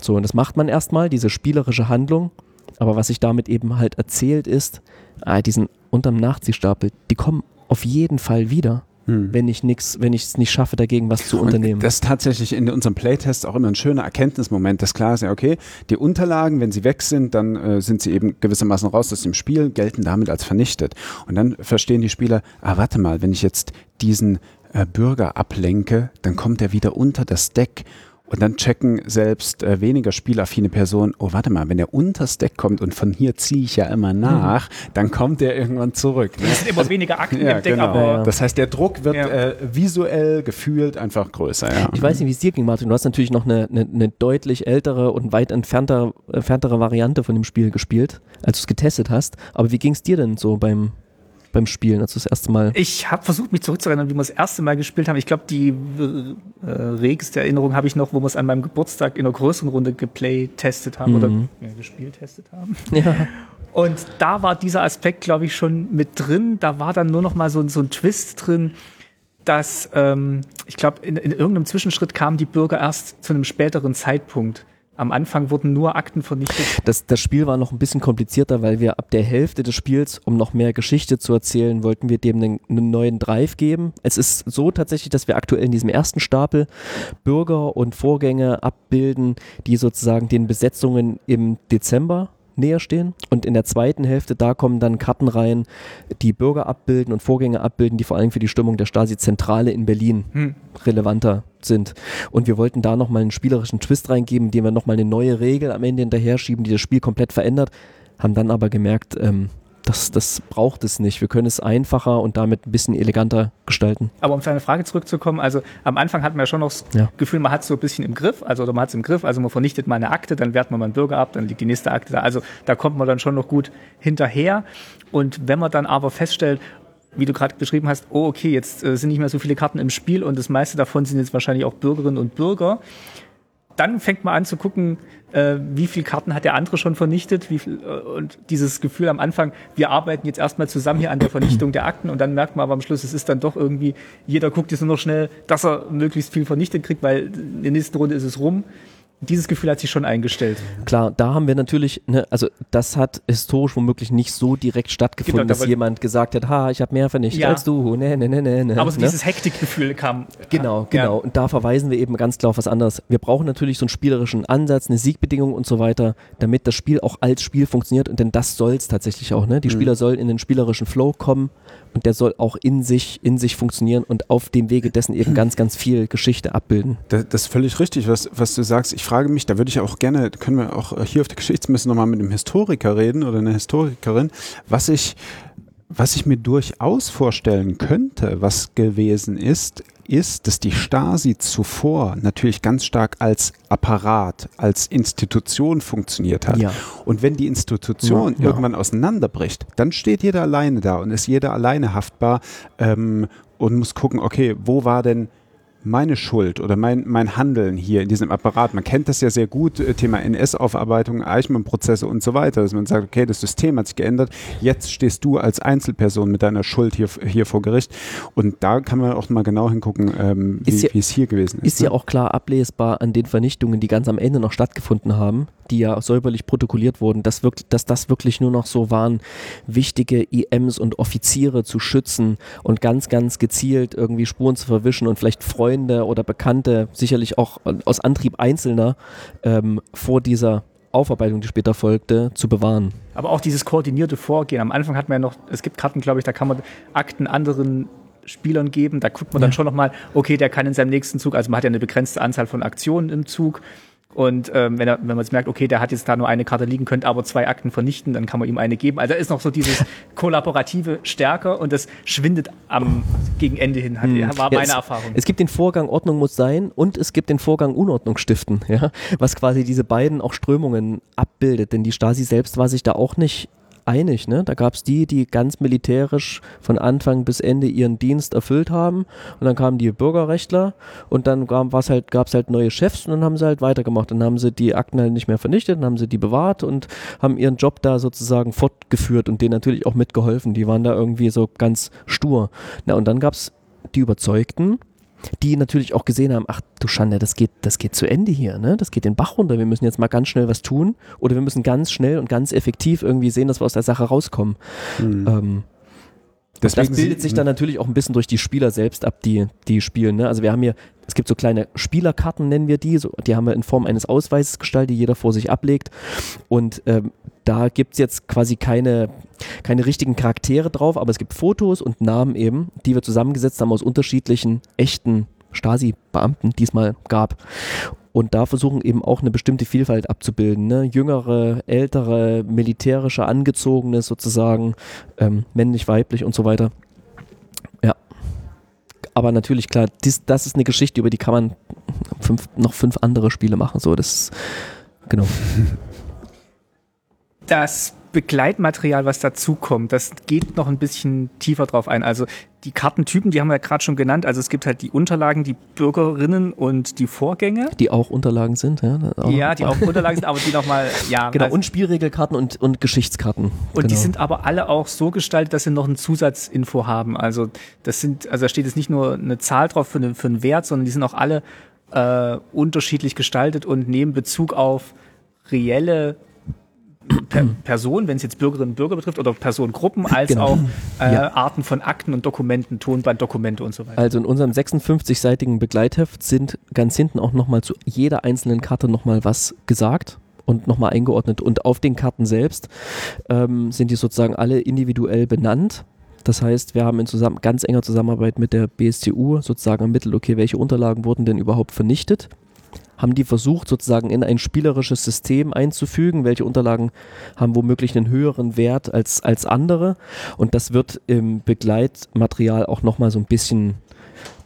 So, und das macht man erstmal, diese spielerische Handlung. Aber was sich damit eben halt erzählt ist, ah, diesen unterm Nachziehstapel, die kommen auf jeden Fall wieder, Hm. wenn ich nichts, wenn ich es nicht schaffe, dagegen was zu unternehmen. Und das ist tatsächlich in unserem Playtest auch immer ein schöner Erkenntnismoment, dass klar ist, ja, okay, die Unterlagen, wenn sie weg sind, dann äh, sind sie eben gewissermaßen raus aus dem Spiel, gelten damit als vernichtet. Und dann verstehen die Spieler, ah, warte mal, wenn ich jetzt diesen äh, Bürger ablenke, dann kommt er wieder unter das Deck. Und dann checken selbst äh, weniger spielaffine Personen, oh, warte mal, wenn er unter das Deck kommt und von hier ziehe ich ja immer nach, dann kommt er irgendwann zurück. Ne? es sind immer weniger Akten Ja, im Deck, genau. aber Ja, ja. Das heißt, der Druck wird Ja. äh, visuell gefühlt einfach größer. Ja. Ich weiß nicht, wie es dir ging, Martin. Du hast natürlich noch eine, eine, eine deutlich ältere und weit entferntere, entferntere Variante von dem Spiel gespielt, als du es getestet hast. Aber wie ging es dir denn so beim, beim Spielen, als du das erste Mal. Ich habe versucht, mich zurückzuerinnern, wie wir das erste Mal gespielt haben. Ich glaube, die äh, regste Erinnerung habe ich noch, wo wir es an meinem Geburtstag in einer größeren Runde geplay-testet haben oder Mhm. ja, gespielt-testet haben. Ja. Und da war dieser Aspekt, glaube ich, schon mit drin. Da war dann nur noch mal so, ein- so ein Twist drin, dass ähm, ich glaube, in, in irgendeinem Zwischenschritt kamen die Bürger erst zu einem späteren Zeitpunkt. Am Anfang wurden nur Akten vernichtet. Das, das Spiel war noch ein bisschen komplizierter, weil wir ab der Hälfte des Spiels, um noch mehr Geschichte zu erzählen, wollten wir dem einen, einen neuen Drive geben. Es ist so tatsächlich, dass wir aktuell in diesem ersten Stapel Bürger und Vorgänge abbilden, die sozusagen den Besetzungen im Dezember näher stehen. Und in der zweiten Hälfte, da kommen dann Karten rein, die Bürger abbilden und Vorgänge abbilden, die vor allem für die Stimmung der Stasi-Zentrale in Berlin Hm. relevanter sind. Und wir wollten da nochmal einen spielerischen Twist reingeben, indem wir nochmal eine neue Regel am Ende hinterher schieben, die das Spiel komplett verändert, haben dann aber gemerkt, ähm, das, das braucht es nicht. Wir können es einfacher und damit ein bisschen eleganter gestalten. Aber um auf deine Frage zurückzukommen, also am Anfang hatten wir schon noch das Ja. Gefühl, man hat es so ein bisschen im Griff, also oder man hat es im Griff, also man vernichtet mal eine Akte, dann wehrt man mal einen Bürger ab, dann liegt die nächste Akte da. Also da kommt man dann schon noch gut hinterher. Und wenn man dann aber feststellt, wie du gerade beschrieben hast, oh okay, jetzt äh, sind nicht mehr so viele Karten im Spiel und das meiste davon sind jetzt wahrscheinlich auch Bürgerinnen und Bürger, dann fängt man an zu gucken, äh, wie viele Karten hat der andere schon vernichtet, wie viel, äh, und dieses Gefühl am Anfang, wir arbeiten jetzt erstmal zusammen hier an der Vernichtung der Akten und dann merkt man aber am Schluss, es ist dann doch irgendwie, jeder guckt jetzt nur noch schnell, dass er möglichst viel vernichtet kriegt, weil in der nächsten Runde ist es rum dieses Gefühl hat sich schon eingestellt. Klar, da haben wir natürlich, ne, also das hat historisch womöglich nicht so direkt stattgefunden, genau, da dass jemand gesagt hat, ha, ich habe mehr vernichtet ja. als du, ne, ne, ne, ne. Aber so ne? dieses Hektikgefühl kam. Genau, genau. Ja. Und da verweisen wir eben ganz klar auf was anderes. Wir brauchen natürlich so einen spielerischen Ansatz, eine Siegbedingung und so weiter, damit das Spiel auch als Spiel funktioniert und denn das soll es tatsächlich auch, ne? Die mhm. Spieler sollen in den spielerischen Flow kommen und der soll auch in sich, in sich funktionieren und auf dem Wege dessen eben ganz, ganz viel Geschichte abbilden. Das, das ist völlig richtig, was, was du sagst. Ich frage mich, da würde ich auch gerne, können wir auch hier auf der Geschichtsmesse nochmal mit einem Historiker reden oder einer Historikerin, was ich, was ich mir durchaus vorstellen könnte, was gewesen ist, ist, dass die Stasi zuvor natürlich ganz stark als Apparat, als Institution funktioniert hat. Ja. Und wenn die Institution ja, irgendwann auseinanderbricht, dann steht jeder alleine da und ist jeder alleine haftbar ähm, und muss gucken, okay, wo war denn meine Schuld oder mein, mein Handeln hier in diesem Apparat. Man kennt das ja sehr gut, äh, Thema NS-Aufarbeitung, Eichmann-Prozesse und so weiter, dass man sagt, okay, das System hat sich geändert, jetzt stehst du als Einzelperson mit deiner Schuld hier, hier vor Gericht. Und da kann man auch mal genau hingucken, ähm, wie, ja, es hier gewesen ist. Ist ne? ja auch klar ablesbar an den Vernichtungen, die ganz am Ende noch stattgefunden haben, die ja säuberlich protokolliert wurden, dass, wirklich, dass das wirklich nur noch so waren, wichtige IMs und Offiziere zu schützen und ganz, ganz gezielt irgendwie Spuren zu verwischen und vielleicht Freunde oder Bekannte, sicherlich auch aus Antrieb Einzelner, ähm, vor dieser Aufarbeitung, die später folgte, zu bewahren. Aber auch dieses koordinierte Vorgehen. Am Anfang hat man ja noch, es gibt Karten, glaube ich, da kann man Akten anderen Spielern geben. Da guckt man ja. dann schon nochmal, okay, der kann in seinem nächsten Zug, also man hat ja eine begrenzte Anzahl von Aktionen im Zug, und ähm, wenn, er, wenn man jetzt merkt, okay, der hat jetzt da nur eine Karte liegen, könnte aber zwei Akten vernichten, dann kann man ihm eine geben. Also da ist noch so dieses kollaborative stärker und das schwindet am gegen Ende hin, hat, hm. war meine ja, es, Erfahrung. Es gibt den Vorgang Ordnung muss sein und es gibt den Vorgang Unordnung stiften, ja, was quasi diese beiden auch Strömungen abbildet. Denn die Stasi selbst war sich da auch nicht einig. Ne? Da gab es die, die ganz militärisch von Anfang bis Ende ihren Dienst erfüllt haben. Und dann kamen die Bürgerrechtler und dann gab es halt, halt neue Chefs und dann haben sie halt weitergemacht. Dann haben sie die Akten halt nicht mehr vernichtet, dann haben sie die bewahrt und haben ihren Job da sozusagen fortgeführt und denen natürlich auch mitgeholfen. Die waren da irgendwie so ganz stur. Na, und dann gab es die Überzeugten, die natürlich auch gesehen haben, ach du Schande, das geht, das geht zu Ende hier, ne? Das geht den Bach runter. Wir müssen jetzt mal ganz schnell was tun oder wir müssen ganz schnell und ganz effektiv irgendwie sehen, dass wir aus der Sache rauskommen. Mhm. Ähm, Deswegen das bildet sich dann natürlich auch ein bisschen durch die Spieler selbst ab, die, die spielen. Ne? Also wir haben hier, es gibt so kleine Spielerkarten, nennen wir die, so, die haben wir in Form eines Ausweises gestaltet, die jeder vor sich ablegt. Und ähm, da gibt es jetzt quasi keine, keine richtigen Charaktere drauf, aber es gibt Fotos und Namen eben, die wir zusammengesetzt haben aus unterschiedlichen echten Stasi-Beamten diesmal gab. Und da versuchen eben auch eine bestimmte Vielfalt abzubilden. Ne? Jüngere, ältere, militärische, angezogene sozusagen, ähm, männlich, weiblich und so weiter. Ja. Aber natürlich, klar, dies, das ist eine Geschichte, über die kann man fünf, noch fünf andere Spiele machen. So, das genau. Das Begleitmaterial, was dazukommt, das geht noch ein bisschen tiefer drauf ein. Also die Kartentypen, die haben wir ja gerade schon genannt. Also es gibt halt die Unterlagen, die Bürgerinnen und die Vorgänge. Die auch Unterlagen sind, ja. Ja, die auch Unterlagen sind, aber die nochmal, ja. Genau, und Spielregelkarten und, und Geschichtskarten. Und genau. die sind aber alle auch so gestaltet, dass sie noch ein Zusatzinfo haben. Also das sind, also da steht jetzt nicht nur eine Zahl drauf für, eine, für einen Wert, sondern die sind auch alle äh, unterschiedlich gestaltet und nehmen Bezug auf reelle per Person, wenn es jetzt Bürgerinnen und Bürger betrifft, oder Personengruppen, als genau. auch äh, ja. Arten von Akten und Dokumenten, Tonbanddokumente und so weiter. Also in unserem 56-seitigen Begleitheft sind ganz hinten auch nochmal zu jeder einzelnen Karte nochmal was gesagt und nochmal eingeordnet. Und auf den Karten selbst ähm, sind die sozusagen alle individuell benannt. Das heißt, wir haben in zusammen, ganz enger Zusammenarbeit mit der BSTU sozusagen ermittelt, okay, welche Unterlagen wurden denn überhaupt vernichtet haben die versucht, sozusagen in ein spielerisches System einzufügen, welche Unterlagen haben womöglich einen höheren Wert als, als andere. Und das wird im Begleitmaterial auch nochmal so ein bisschen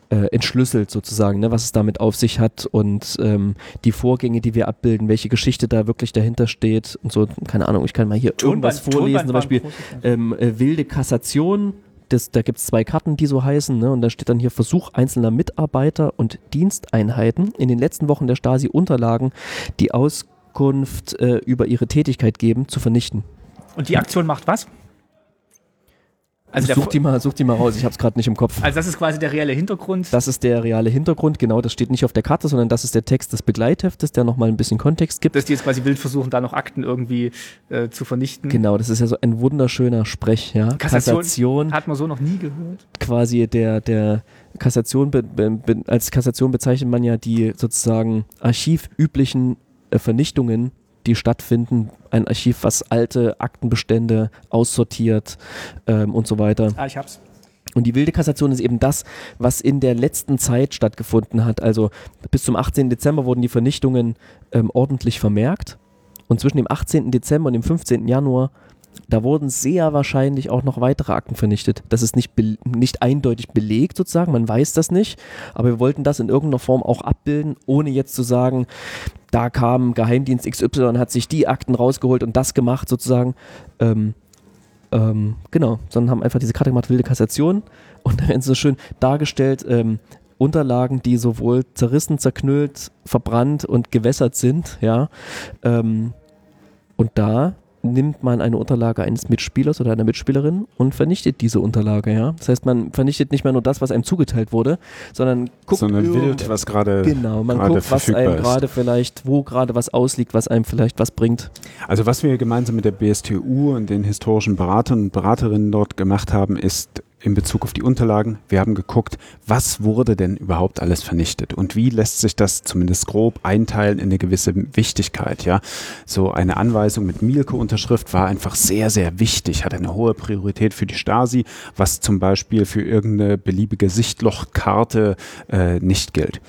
äh, entschlüsselt sozusagen, ne, was es damit auf sich hat und ähm, die Vorgänge, die wir abbilden, welche Geschichte da wirklich dahinter steht und so, keine Ahnung, ich kann mal hier irgendwas vorlesen, zum Beispiel ähm, äh, wilde Kassation das, da gibt es zwei Karten, die so heißen, ne? und da steht dann hier Versuch einzelner Mitarbeiter und Diensteinheiten in den letzten Wochen der Stasi Unterlagen, die Auskunft äh, über ihre Tätigkeit geben, zu vernichten. Und die Aktion macht was? Also such, die mal, such die mal raus, ich habe es gerade nicht im Kopf. Also das ist quasi der reale Hintergrund? Das ist der reale Hintergrund, genau, das steht nicht auf der Karte, sondern das ist der Text des Begleitheftes, der nochmal ein bisschen Kontext gibt. Dass die jetzt quasi wild versuchen, da noch Akten irgendwie äh, zu vernichten. Genau, das ist ja so ein wunderschöner Sprech, ja. Kassation, Kassation hat man so noch nie gehört. Quasi der, der Kassation, be, be, als Kassation bezeichnet man ja die sozusagen archivüblichen äh, Vernichtungen die stattfinden. Ein Archiv, was alte Aktenbestände aussortiert ähm, und so weiter. Ah, ich hab's. Und die wilde Kassation ist eben das, was in der letzten Zeit stattgefunden hat. Also bis zum 18. Dezember wurden die Vernichtungen ähm, ordentlich vermerkt. Und zwischen dem 18. Dezember und dem 15. Januar da wurden sehr wahrscheinlich auch noch weitere Akten vernichtet. Das ist nicht, nicht eindeutig belegt sozusagen, man weiß das nicht, aber wir wollten das in irgendeiner Form auch abbilden, ohne jetzt zu sagen, da kam Geheimdienst XY und hat sich die Akten rausgeholt und das gemacht sozusagen. Ähm, ähm, genau, sondern haben einfach diese Karte gemacht, wilde Kassation und dann werden so schön dargestellt, ähm, Unterlagen, die sowohl zerrissen, zerknüllt, verbrannt und gewässert sind, ja. Ähm, und da nimmt man eine Unterlage eines Mitspielers oder einer Mitspielerin und vernichtet diese Unterlage, ja. Das heißt, man vernichtet nicht mehr nur das, was einem zugeteilt wurde, sondern guckt sondern wild, was gerade genau, man guckt, was einem gerade vielleicht, wo gerade was ausliegt, was einem vielleicht was bringt. Also was wir gemeinsam mit der BSTU und den historischen Beratern und Beraterinnen dort gemacht haben, ist in Bezug auf die Unterlagen. Wir haben geguckt, was wurde denn überhaupt alles vernichtet und wie lässt sich das zumindest grob einteilen in eine gewisse Wichtigkeit. Ja, so eine Anweisung mit Mielke-Unterschrift war einfach sehr, sehr wichtig, hat eine hohe Priorität für die Stasi, was zum Beispiel für irgendeine beliebige Sichtlochkarte äh, nicht gilt.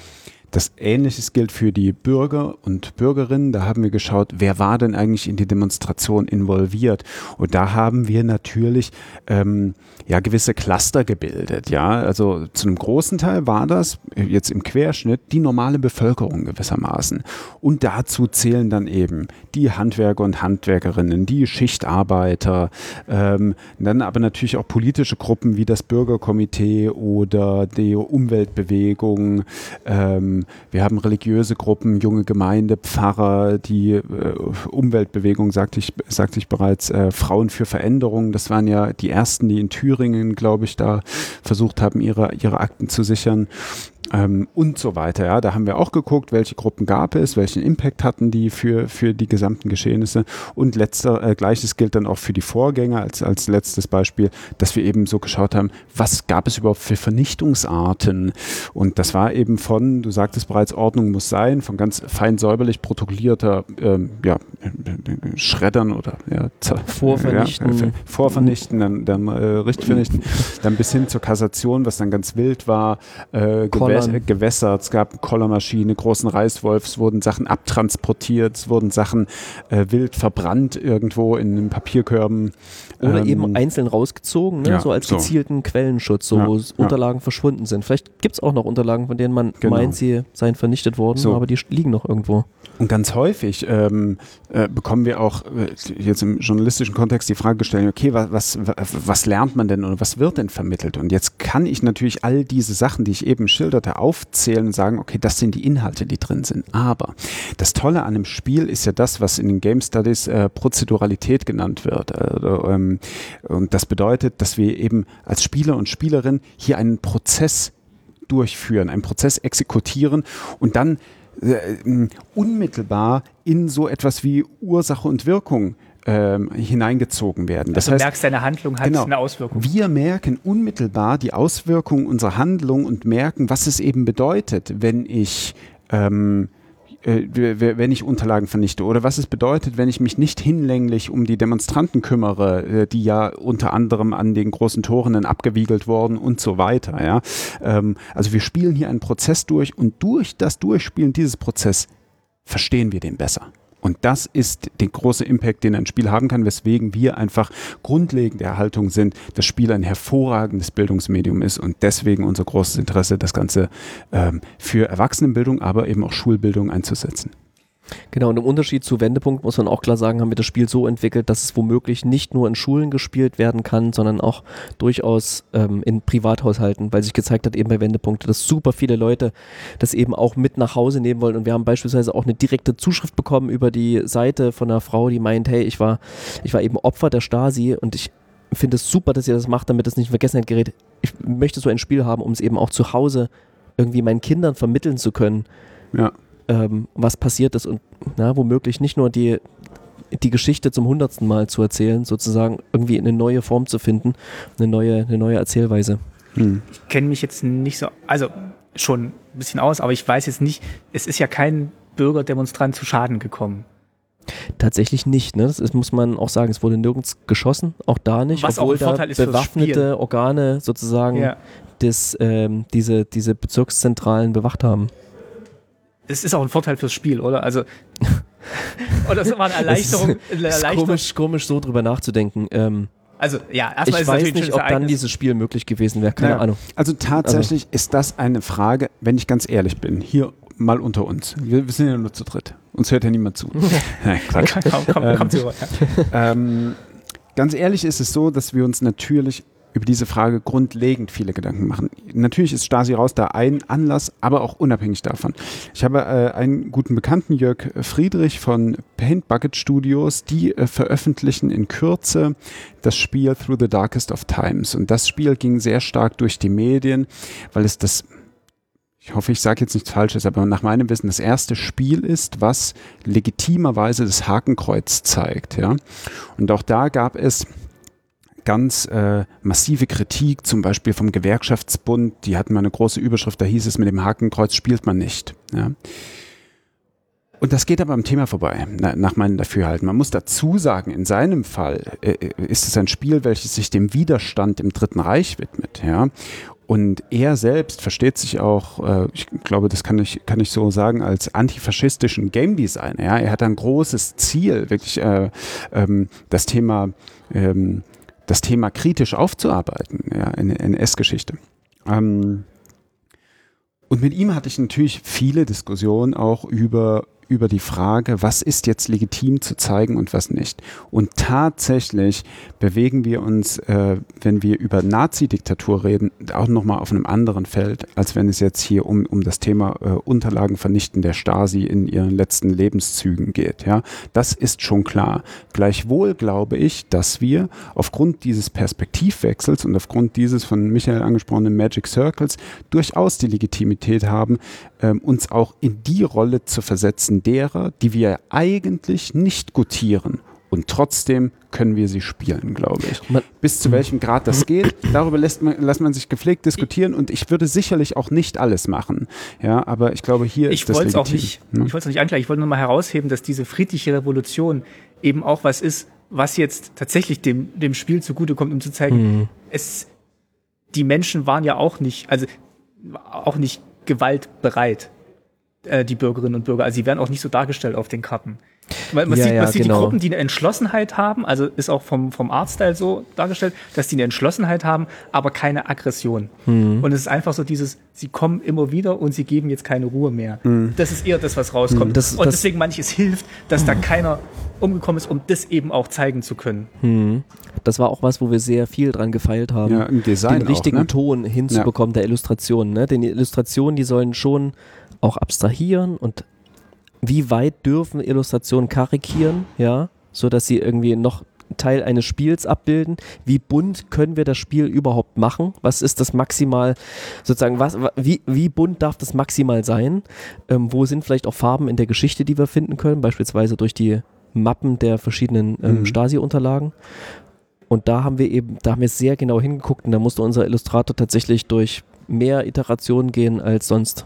Das Ähnliches gilt für die Bürger und Bürgerinnen. Da haben wir geschaut, wer war denn eigentlich in die Demonstration involviert? Und da haben wir natürlich ähm, ja gewisse Cluster gebildet. Ja, also zu einem großen Teil war das jetzt im Querschnitt die normale Bevölkerung gewissermaßen. Und dazu zählen dann eben die Handwerker und Handwerkerinnen, die Schichtarbeiter, ähm, dann aber natürlich auch politische Gruppen wie das Bürgerkomitee oder die Umweltbewegung. Ähm, wir haben religiöse Gruppen, junge Gemeinde, Pfarrer, die äh, Umweltbewegung, sagte ich, sagte ich bereits, äh, Frauen für Veränderung. Das waren ja die ersten, die in Thüringen, glaube ich, da versucht haben, ihre, ihre Akten zu sichern ähm, und so weiter. Ja, da haben wir auch geguckt, welche Gruppen gab es, welchen Impact hatten die für, für die gesamten Geschehnisse. Und letzter, äh, gleiches gilt dann auch für die Vorgänger als, als letztes Beispiel, dass wir eben so geschaut haben, was gab es überhaupt für Vernichtungsarten? Und das war eben von, du sagtest bereits, Ordnung muss sein, von ganz fein säuberlich protokollierter ähm, ja, Schreddern oder ja, Vorvernichten, ja, Vorvernichten, dann, dann äh, richtig vernichten, dann bis hin zur Kassation, was dann ganz wild war, äh, Gewässert, es gab Kollermaschine, großen Reißwolf, es wurden Sachen abtransportiert, es wurden Sachen äh, wild verbrannt irgendwo in Papierkörben. Oder ähm, eben einzeln rausgezogen, ne? ja, so als gezielten so. Quellenschutz, so, ja, wo Unterlagen verschwunden sind. Vielleicht gibt es auch noch Unterlagen, von denen man genau. meint, sie seien vernichtet worden, so. aber die liegen noch irgendwo. Und ganz häufig ähm, äh, bekommen wir auch äh, jetzt im journalistischen Kontext die Frage gestellt, okay, was, was, was lernt man denn oder was wird denn vermittelt? Und jetzt kann ich natürlich all diese Sachen, die ich eben schilderte, aufzählen und sagen, okay, das sind die Inhalte, die drin sind. Aber das Tolle an einem Spiel ist ja das, was in den Game Studies äh, Prozeduralität genannt wird. Äh, ähm, und das bedeutet, dass wir eben als Spieler und Spielerin hier einen Prozess durchführen, einen Prozess exekutieren und dann äh, unmittelbar in so etwas wie Ursache und Wirkung ähm, hineingezogen werden. Das also heißt, du merkst, deine Handlung hat genau, eine Auswirkung. Wir merken unmittelbar die Auswirkungen unserer Handlung und merken, was es eben bedeutet, wenn ich ähm, äh, wenn ich Unterlagen vernichte oder was es bedeutet, wenn ich mich nicht hinlänglich um die Demonstranten kümmere, äh, die ja unter anderem an den großen Toren dann abgewiegelt wurden und so weiter. Ja? Ähm, also wir spielen hier einen Prozess durch und durch das Durchspielen dieses Prozesses verstehen wir den besser. Und das ist der große Impact, den ein Spiel haben kann, weswegen wir einfach grundlegend der Haltung sind, dass Spiel ein hervorragendes Bildungsmedium ist und deswegen unser großes Interesse, das Ganze ähm, für Erwachsenenbildung, aber eben auch Schulbildung einzusetzen. Genau, und im Unterschied zu Wendepunkt muss man auch klar sagen, haben wir das Spiel so entwickelt, dass es womöglich nicht nur in Schulen gespielt werden kann, sondern auch durchaus ähm, in Privathaushalten, weil sich gezeigt hat eben bei Wendepunkte, dass super viele Leute das eben auch mit nach Hause nehmen wollen. Und wir haben beispielsweise auch eine direkte Zuschrift bekommen über die Seite von einer Frau, die meint, hey, ich war, ich war eben Opfer der Stasi und ich finde es super, dass ihr das macht, damit es nicht in Vergessenheit gerät. Ich möchte so ein Spiel haben, um es eben auch zu Hause irgendwie meinen Kindern vermitteln zu können. Ja. Ähm, was passiert ist und na, womöglich nicht nur die, die Geschichte zum hundertsten Mal zu erzählen, sozusagen irgendwie eine neue Form zu finden, eine neue, eine neue Erzählweise. Hm. Ich kenne mich jetzt nicht so, also schon ein bisschen aus, aber ich weiß jetzt nicht, es ist ja kein Bürgerdemonstrant zu Schaden gekommen. Tatsächlich nicht, ne? Das ist, muss man auch sagen, es wurde nirgends geschossen, auch da nicht, Was auch obwohl ein Vorteil da bewaffnete. Organe sozusagen Ja. das, ähm, diese, diese Bezirkszentralen bewacht haben. Es ist auch ein Vorteil fürs Spiel, oder? Also, oder es war eine Erleichterung. Eine Es ist Erleichterung. komisch, komisch, so drüber nachzudenken. Ähm, Also, ja, erstmal ich ist es weiß nicht, ob dann dieses Spiel möglich gewesen wäre. Keine Naja, Ahnung. Also tatsächlich ist das eine Frage, wenn ich ganz ehrlich bin, hier mal unter uns. Wir, wir sind ja nur zu dritt. Uns hört ja niemand zu. Nein, Quatsch. komm, komm, Ähm, komm zu, ja. ähm, ganz ehrlich ist es so, dass wir uns natürlich über diese Frage grundlegend viele Gedanken machen. Natürlich ist Stasi raus da ein Anlass, aber auch unabhängig davon. Ich habe äh, einen guten Bekannten, Jörg Friedrich von Paint Bucket Studios, die äh, veröffentlichen in Kürze das Spiel Through the Darkest of Times. Und das Spiel ging sehr stark durch die Medien, weil es das ich hoffe, ich sage jetzt nichts Falsches, aber nach meinem Wissen das erste Spiel ist, was legitimerweise das Hakenkreuz zeigt. Ja? Und auch da gab es ganz äh, massive Kritik, zum Beispiel vom Gewerkschaftsbund. Die hatten mal eine große Überschrift, da hieß es, mit dem Hakenkreuz spielt man nicht. Ja? Und das geht aber am Thema vorbei, na, nach meinem Dafürhalten. Man muss dazu sagen, in seinem Fall äh, ist es ein Spiel, welches sich dem Widerstand im Dritten Reich widmet. Ja? Und er selbst versteht sich auch, äh, ich glaube, das kann ich, kann ich so sagen, als antifaschistischen Game Designer. Ja? Er hat ein großes Ziel, wirklich äh, ähm, das Thema ähm, das Thema kritisch aufzuarbeiten ja, in der NS-Geschichte. Ähm, und mit ihm hatte ich natürlich viele Diskussionen auch über, über die Frage, was ist jetzt legitim zu zeigen und was nicht. Und tatsächlich bewegen wir uns, äh, wenn wir über Nazi-Diktatur reden, auch nochmal auf einem anderen Feld, als wenn es jetzt hier um, um das Thema äh, Unterlagen vernichten der Stasi in ihren letzten Lebenszügen geht. Ja? Das ist schon klar. Gleichwohl glaube ich, dass wir aufgrund dieses Perspektivwechsels und aufgrund dieses von Michael angesprochenen Magic Circles durchaus die Legitimität haben, ähm, uns auch in die Rolle zu versetzen derer, die wir eigentlich nicht gutieren. Und trotzdem können wir sie spielen, glaube ich. Bis zu welchem Grad das geht, darüber lässt man, lässt man sich gepflegt diskutieren und ich würde sicherlich auch nicht alles machen. Ja, aber ich glaube, hier Ich ist das wollte es auch legitim, nicht, ne? ich wollte es nicht anklagen, ich wollte nur mal herausheben, dass diese friedliche Revolution eben auch was ist, was jetzt tatsächlich dem, dem Spiel zugutekommt, um zu zeigen, Mhm. es, die Menschen waren ja auch nicht, also auch nicht gewaltbereit, äh, die Bürgerinnen und Bürger. Also sie werden auch nicht so dargestellt auf den Karten. Man, man Ja, sieht, ja, man sieht genau. die Gruppen, die eine Entschlossenheit haben, also ist auch vom, vom Artstyle so dargestellt, dass die eine Entschlossenheit haben, aber keine Aggression. Mhm. Und es ist einfach so dieses, sie kommen immer wieder und sie geben jetzt keine Ruhe mehr. Mhm. Das ist eher das, was rauskommt. Das- und das- deswegen manches hilft, dass da keiner umgekommen ist, um das eben auch zeigen zu können. Hm. Das war auch was, wo wir sehr viel dran gefeilt haben. Ja, im Design den richtigen auch, ne? Ton hinzubekommen der Illustrationen. Ne? Denn die Illustrationen, die sollen schon auch abstrahieren und wie weit dürfen Illustrationen karikieren, ja, so dass sie irgendwie noch Teil eines Spiels abbilden. Wie bunt können wir das Spiel überhaupt machen? Was ist das maximal, sozusagen, was, wa- wie, wie bunt darf das maximal sein? Ähm, wo sind vielleicht auch Farben in der Geschichte, die wir finden können, beispielsweise durch die Mappen der verschiedenen ähm, Mhm. Stasi-Unterlagen? Und da haben wir eben, da haben wir sehr genau hingeguckt und da musste unser Illustrator tatsächlich durch mehr Iterationen gehen als sonst.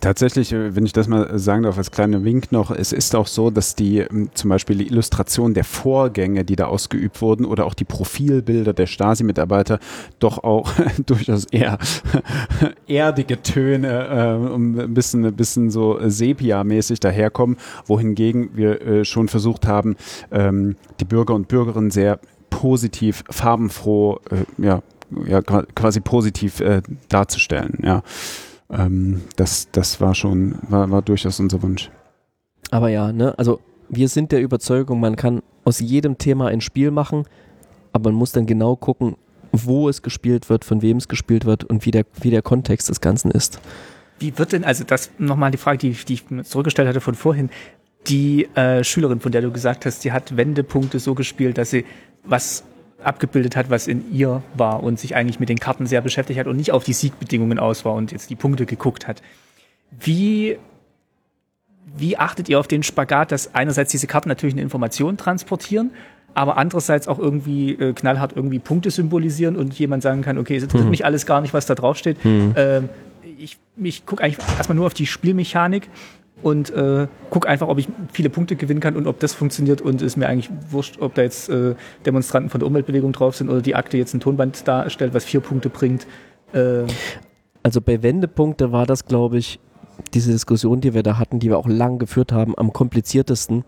Tatsächlich, äh, wenn ich das mal sagen darf, als kleiner Wink noch, es ist auch so, dass die zum Beispiel die Illustration der Vorgänge, die da ausgeübt wurden, oder auch die Profilbilder der Stasi-Mitarbeiter doch auch durchaus eher erdige Töne, äh, ein bisschen, ein bisschen so Sepia-mäßig daherkommen, wohingegen wir äh, schon versucht haben, ähm, die Bürger und Bürgerinnen sehr positiv, farbenfroh, äh, ja, ja, qua- quasi positiv äh, darzustellen, ja. Ähm, das, das war schon, war, war durchaus unser Wunsch. Aber ja, ne, also wir sind der Überzeugung, man kann aus jedem Thema ein Spiel machen, aber man muss dann genau gucken, wo es gespielt wird, von wem es gespielt wird und wie der, wie der Kontext des Ganzen ist. Wie wird denn, also das nochmal die Frage, die, die ich zurückgestellt hatte von vorhin, die äh, Schülerin, von der du gesagt hast, die hat Wendepunkte so gespielt, dass sie was abgebildet hat, was in ihr war und sich eigentlich mit den Karten sehr beschäftigt hat und nicht auf die Siegbedingungen aus war und jetzt die Punkte geguckt hat. Wie, wie achtet ihr auf den Spagat, dass einerseits diese Karten natürlich eine Information transportieren, aber andererseits auch irgendwie äh, knallhart irgendwie Punkte symbolisieren und jemand sagen kann, okay, es interessiert mhm. mich alles gar nicht, was da draufsteht. Mhm. Ähm, ich ich gucke eigentlich erstmal nur auf die Spielmechanik und äh, gucke einfach, ob ich viele Punkte gewinnen kann und ob das funktioniert und ist mir eigentlich wurscht, ob da jetzt äh, Demonstranten von der Umweltbewegung drauf sind oder die Akte jetzt ein Tonband darstellt, was vier Punkte bringt. Äh also bei Wendepunkte war das, glaube ich, diese Diskussion, die wir da hatten, die wir auch lang geführt haben, am kompliziertesten,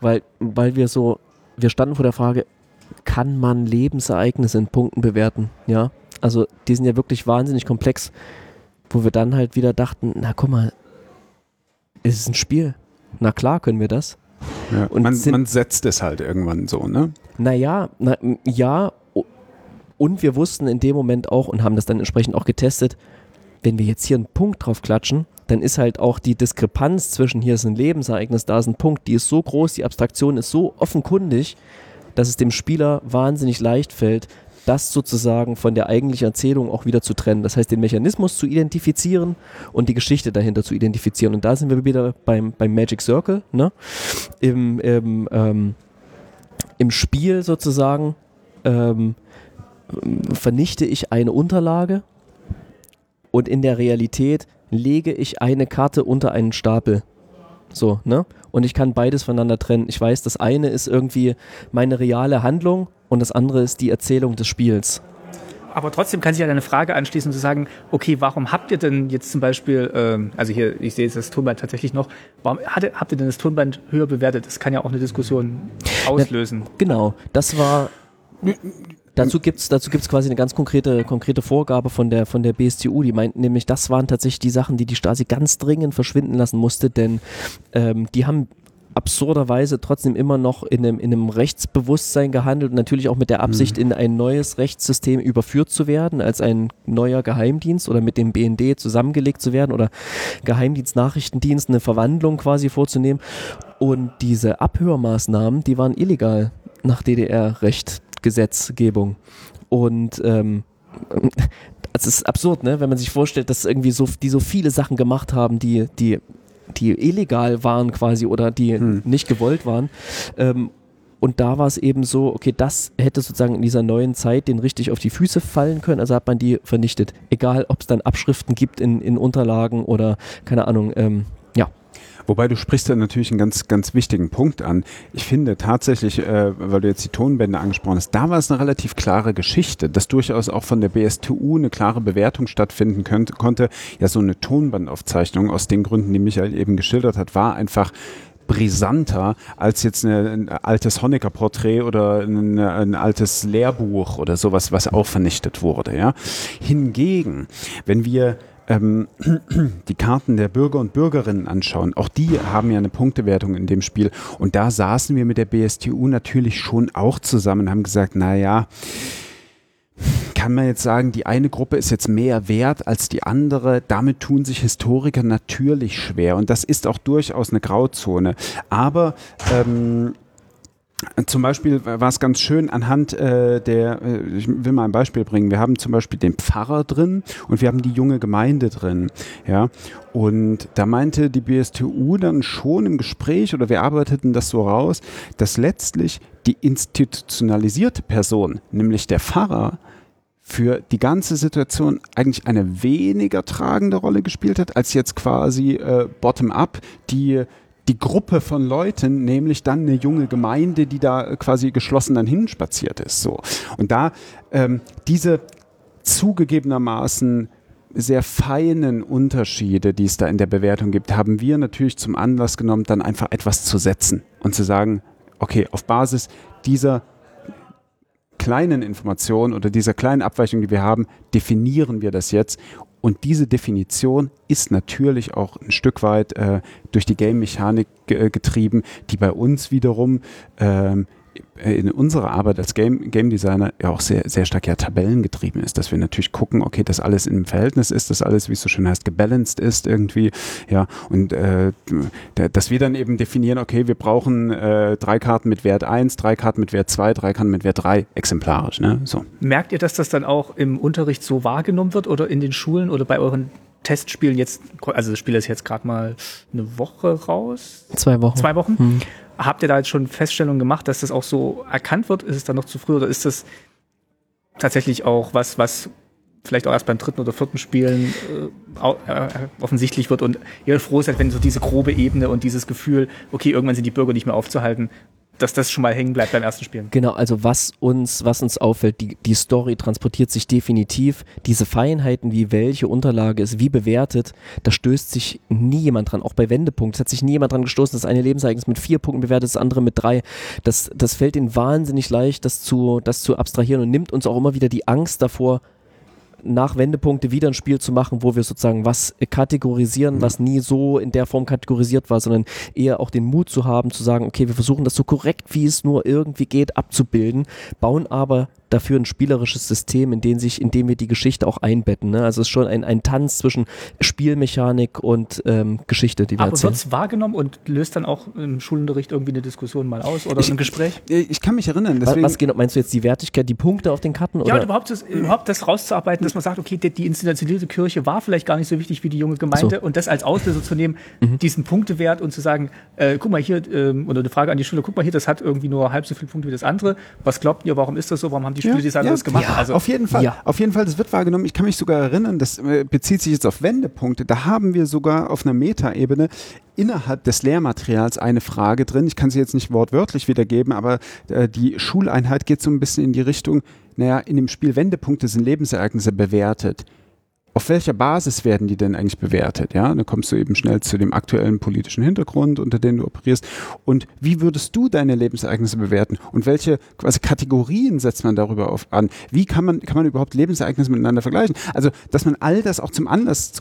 weil, weil wir so, wir standen vor der Frage, kann man Lebensereignisse in Punkten bewerten? Ja, also die sind ja wirklich wahnsinnig komplex, wo wir dann halt wieder dachten, na guck mal, ist es ein Spiel. Na klar können wir das. Ja, und man, sind, man, setzt es halt irgendwann so, ne? Naja, na, ja. Und wir wussten in dem Moment auch und haben das dann entsprechend auch getestet, wenn wir jetzt hier einen Punkt drauf klatschen, dann ist halt auch die Diskrepanz zwischen hier ist ein Lebensereignis, da ist ein Punkt, die ist so groß, die Abstraktion ist so offenkundig, dass es dem Spieler wahnsinnig leicht fällt, das sozusagen von der eigentlichen Erzählung auch wieder zu trennen. Das heißt, den Mechanismus zu identifizieren und die Geschichte dahinter zu identifizieren. Und da sind wir wieder beim, beim Magic Circle, ne? Im, im, ähm, im Spiel sozusagen ähm, vernichte ich eine Unterlage und in der Realität lege ich eine Karte unter einen Stapel. So, ne? Und ich kann beides voneinander trennen. Ich weiß, das eine ist irgendwie meine reale Handlung und das andere ist die Erzählung des Spiels. Aber trotzdem kann sich ja eine Frage anschließen und zu sagen, okay, warum habt ihr denn jetzt zum Beispiel, ähm, also hier, ich sehe jetzt das Tonband tatsächlich noch, warum hatte, habt ihr denn das Tonband höher bewertet? Das kann ja auch eine Diskussion auslösen. Ja, genau, das war Dazu gibt es dazu gibt's quasi eine ganz konkrete, konkrete Vorgabe von der, von der BSTU. Die meinten nämlich, das waren tatsächlich die Sachen, die die Stasi ganz dringend verschwinden lassen musste, denn ähm, die haben absurderweise trotzdem immer noch in einem, in einem Rechtsbewusstsein gehandelt und natürlich auch mit der Absicht, mhm. in ein neues Rechtssystem überführt zu werden, als ein neuer Geheimdienst oder mit dem BND zusammengelegt zu werden oder Geheimdienstnachrichtendienst eine Verwandlung quasi vorzunehmen. Und diese Abhörmaßnahmen, die waren illegal nach DDR-Recht. Gesetzgebung. Und ähm, es ist absurd, ne? wenn man sich vorstellt, dass irgendwie so, die so viele Sachen gemacht haben, die, die, die illegal waren quasi oder die hm. nicht gewollt waren. Ähm, und da war es eben so, okay, das hätte sozusagen in dieser neuen Zeit den richtig auf die Füße fallen können, also hat man die vernichtet. Egal, ob es dann Abschriften gibt in, in Unterlagen oder keine Ahnung, ähm, Wobei du sprichst da natürlich einen ganz, ganz wichtigen Punkt an. Ich finde tatsächlich, äh, weil du jetzt die Tonbände angesprochen hast, da war es eine relativ klare Geschichte, dass durchaus auch von der BSTU eine klare Bewertung stattfinden könnte, konnte. Ja, so eine Tonbandaufzeichnung aus den Gründen, die Michael eben geschildert hat, war einfach brisanter als jetzt eine, ein altes Honecker-Porträt oder ein, ein, altes Lehrbuch oder sowas, was auch vernichtet wurde. Ja. Hingegen, wenn wir ähm, die Karten der Bürger und Bürgerinnen anschauen, auch die haben ja eine Punktewertung in dem Spiel. Und da saßen wir mit der BSTU natürlich schon auch zusammen und haben gesagt, naja, kann man jetzt sagen, die eine Gruppe ist jetzt mehr wert als die andere. Damit tun sich Historiker natürlich schwer. Und das ist auch durchaus eine Grauzone. Aber ähm, zum Beispiel war es ganz schön anhand äh, der, äh, ich will mal ein Beispiel bringen. Wir haben zum Beispiel den Pfarrer drin und wir haben die junge Gemeinde drin. Ja, und da meinte die BSTU dann schon im Gespräch oder wir arbeiteten das so raus, dass letztlich die institutionalisierte Person, nämlich der Pfarrer, für die ganze Situation eigentlich eine weniger tragende Rolle gespielt hat, als jetzt quasi äh, bottom-up die die Gruppe von Leuten, nämlich dann eine junge Gemeinde, die da quasi geschlossen dann hinspaziert ist. So. Und da ähm, diese zugegebenermaßen sehr feinen Unterschiede, die es da in der Bewertung gibt, haben wir natürlich zum Anlass genommen, dann einfach etwas zu setzen und zu sagen, okay, auf Basis dieser kleinen Information oder dieser kleinen Abweichung, die wir haben, definieren wir das jetzt Und diese Definition ist natürlich auch ein Stück weit äh, durch die Game-Mechanik äh, getrieben, die bei uns wiederum ähm, in unserer Arbeit als Game, Game Designer ja auch sehr, sehr stark ja tabellengetrieben ist, dass wir natürlich gucken, okay, dass alles im Verhältnis ist, dass alles, wie es so schön heißt, gebalanced ist irgendwie, ja, und äh, dass wir dann eben definieren, okay, wir brauchen äh, drei Karten mit Wert 1, drei Karten mit Wert 2, drei Karten mit Wert 3 exemplarisch, ne, so. Merkt ihr, dass das dann auch im Unterricht so wahrgenommen wird oder in den Schulen oder bei euren Testspielen jetzt, also das Spiel ist jetzt gerade mal eine Woche raus? Zwei Wochen. Zwei Wochen? Hm. Habt ihr da jetzt schon Feststellungen gemacht, dass das auch so erkannt wird? Ist es dann noch zu früh oder ist das tatsächlich auch was, was vielleicht auch erst beim dritten oder vierten Spielen äh, äh, offensichtlich wird und ihr froh seid, wenn so diese grobe Ebene und dieses Gefühl, okay, irgendwann sind die Bürger nicht mehr aufzuhalten, dass das schon mal hängen bleibt beim ersten Spielen. Genau, also was uns, was uns auffällt, die, die Story transportiert sich definitiv. Diese Feinheiten, wie welche Unterlage ist, wie bewertet, da stößt sich nie jemand dran. Auch bei Wendepunkt hat sich nie jemand dran gestoßen, dass eine Lebensereignis mit vier Punkten bewertet, das andere mit drei. Das, das fällt ihnen wahnsinnig leicht, das zu, das zu abstrahieren und nimmt uns auch immer wieder die Angst davor, nach Wendepunkte wieder ein Spiel zu machen, wo wir sozusagen was kategorisieren, was nie so in der Form kategorisiert war, sondern eher auch den Mut zu haben, zu sagen, okay, wir versuchen das so korrekt, wie es nur irgendwie geht, abzubilden, bauen aber dafür ein spielerisches System, in dem, sich, in dem wir die Geschichte auch einbetten. Ne? Also es ist schon ein, ein Tanz zwischen Spielmechanik und ähm, Geschichte, die wir Aber erzählen. wird es wahrgenommen und löst dann auch im Schulunterricht irgendwie eine Diskussion mal aus oder ich, ein Gespräch? Ich kann mich erinnern. Deswegen was, genau, meinst du jetzt die Wertigkeit, die Punkte auf den Karten? Ja, oder? und überhaupt das, überhaupt das rauszuarbeiten, dass man sagt, okay, die, die inszenierte Kirche war vielleicht gar nicht so wichtig wie die junge Gemeinde So. und das als Auslöser zu nehmen, diesen Punktewert und zu sagen, äh, guck mal hier, ähm, oder eine Frage an die Schüler, guck mal hier, das hat irgendwie nur halb so viele Punkte wie das andere. Was glaubt ihr, warum ist das so? Warum haben die Spieldesigner das gemacht? Also, auf jeden Fall. Ja. Auf jeden Fall, das wird wahrgenommen. Ich kann mich sogar erinnern, das äh, bezieht sich jetzt auf Wendepunkte. Da haben wir sogar auf einer Metaebene innerhalb des Lehrmaterials eine Frage drin. Ich kann sie jetzt nicht wortwörtlich wiedergeben, aber äh, die Schuleinheit geht so ein bisschen in die Richtung, naja, in dem Spiel Wendepunkte sind Lebensereignisse bewertet. Auf welcher Basis werden die denn eigentlich bewertet? Ja, dann kommst du eben schnell zu dem aktuellen politischen Hintergrund, unter dem du operierst. Und wie würdest du deine Lebensereignisse bewerten? Und welche quasi Kategorien setzt man darüber auf an? Wie kann man, kann man überhaupt Lebensereignisse miteinander vergleichen? Also, dass man all das auch zum Anlass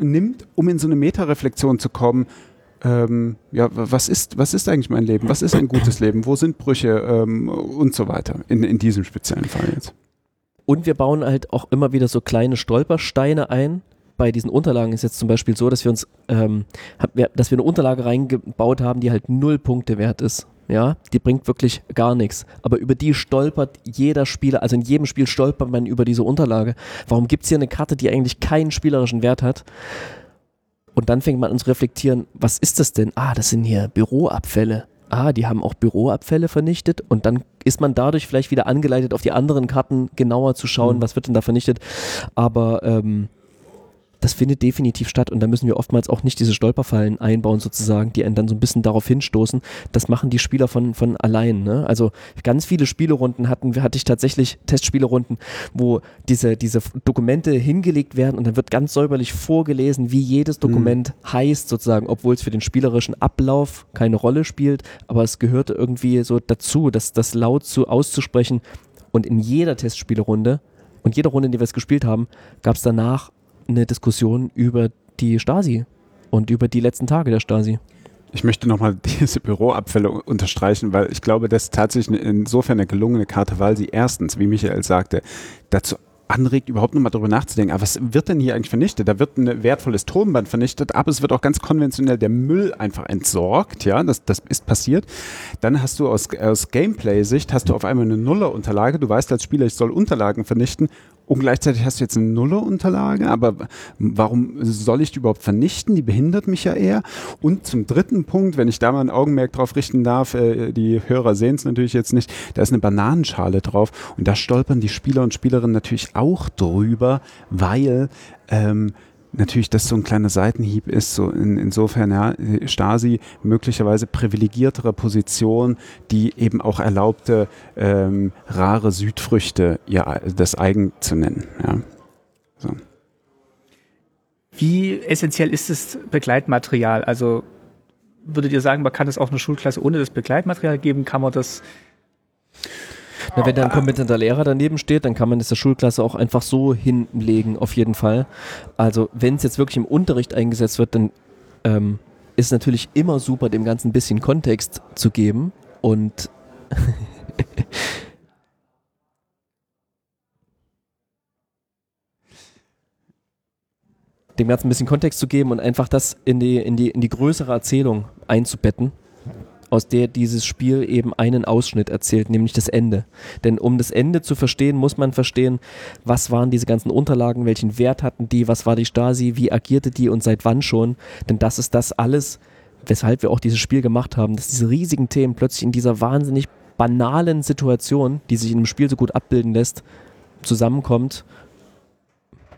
nimmt, um in so eine Metareflexion zu kommen. Ähm, ja, was ist, was ist eigentlich mein Leben? Was ist ein gutes Leben? Wo sind Brüche ähm, und so weiter? In, in diesem speziellen Fall jetzt. Und wir bauen halt auch immer wieder so kleine Stolpersteine ein. Bei diesen Unterlagen ist jetzt zum Beispiel so, dass wir uns, ähm, dass wir eine Unterlage reingebaut haben, die halt null Punkte wert ist. Ja, die bringt wirklich gar nichts. Aber über die stolpert jeder Spieler, also in jedem Spiel stolpert man über diese Unterlage. Warum gibt es hier eine Karte, die eigentlich keinen spielerischen Wert hat? Und dann fängt man an zu reflektieren, was ist das denn? Ah, das sind hier Büroabfälle. Ah, die haben auch Büroabfälle vernichtet. Und dann ist man dadurch vielleicht wieder angeleitet, auf die anderen Karten genauer zu schauen, was wird denn da vernichtet. Aber ähm, das findet definitiv statt und da müssen wir oftmals auch nicht diese Stolperfallen einbauen sozusagen, die einen dann so ein bisschen darauf hinstoßen. Das machen die Spieler von, von allein. Ne? Also ganz viele Spielerunden hatten, hatte ich tatsächlich Testspielerunden, wo diese, diese Dokumente hingelegt werden und dann wird ganz säuberlich vorgelesen, wie jedes Dokument heißt sozusagen, obwohl es für den spielerischen Ablauf keine Rolle spielt, aber es gehörte irgendwie so dazu, das, das laut zu auszusprechen und in jeder Testspielerunde und jeder Runde, in der wir es gespielt haben, gab es danach eine Diskussion über die Stasi und über die letzten Tage der Stasi. Ich möchte nochmal diese Büroabfälle unterstreichen, weil ich glaube, das ist tatsächlich insofern eine gelungene Karte, weil sie erstens, wie Michael sagte, dazu anregt, überhaupt nochmal darüber nachzudenken, aber was wird denn hier eigentlich vernichtet? Da wird ein wertvolles Tonband vernichtet, aber es wird auch ganz konventionell der Müll einfach entsorgt, ja, das, das ist passiert. Dann hast du aus, aus Gameplay-Sicht, hast du auf einmal eine Nuller-Unterlage, du weißt als Spieler, ich soll Unterlagen vernichten und gleichzeitig hast du jetzt eine Nuller-Unterlage, aber warum soll ich die überhaupt vernichten? Die behindert mich ja eher. Und zum dritten Punkt, wenn ich da mal ein Augenmerk drauf richten darf, äh, die Hörer sehen es natürlich jetzt nicht, da ist eine Bananenschale drauf und da stolpern die Spieler und Spielerinnen natürlich auch drüber, weil ähm, natürlich das so ein kleiner Seitenhieb ist, so in, insofern ja, Stasi möglicherweise privilegiertere Position, die eben auch erlaubte, ähm, rare Südfrüchte ja, das eigen zu nennen. Ja. So. Wie essentiell ist das Begleitmaterial? Also würdet ihr sagen, man kann das auch eine Schulklasse ohne das Begleitmaterial geben? Kann man das Na, wenn da ein kompetenter Lehrer daneben steht, dann kann man das der Schulklasse auch einfach so hinlegen, auf jeden Fall. Also wenn es jetzt wirklich im Unterricht eingesetzt wird, dann ähm, ist es natürlich immer super, dem Ganzen ein bisschen Kontext zu geben und dem Ganzen ein bisschen Kontext zu geben und einfach das in die, in die, in die größere Erzählung einzubetten, aus der dieses Spiel eben einen Ausschnitt erzählt, nämlich das Ende. Denn um das Ende zu verstehen, muss man verstehen, was waren diese ganzen Unterlagen, welchen Wert hatten die, was war die Stasi, wie agierte die und seit wann schon. Denn das ist das alles, weshalb wir auch dieses Spiel gemacht haben, dass diese riesigen Themen plötzlich in dieser wahnsinnig banalen Situation, die sich in einem Spiel so gut abbilden lässt, zusammenkommt.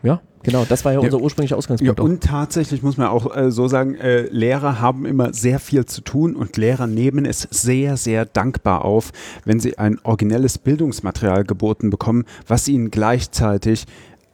Ja, Genau, das war ja, ja unser ursprünglicher Ausgangspunkt. Ja, und tatsächlich muss man auch äh, so sagen, äh, Lehrer haben immer sehr viel zu tun und Lehrer nehmen es sehr, sehr dankbar auf, wenn sie ein originelles Bildungsmaterial geboten bekommen, was ihnen gleichzeitig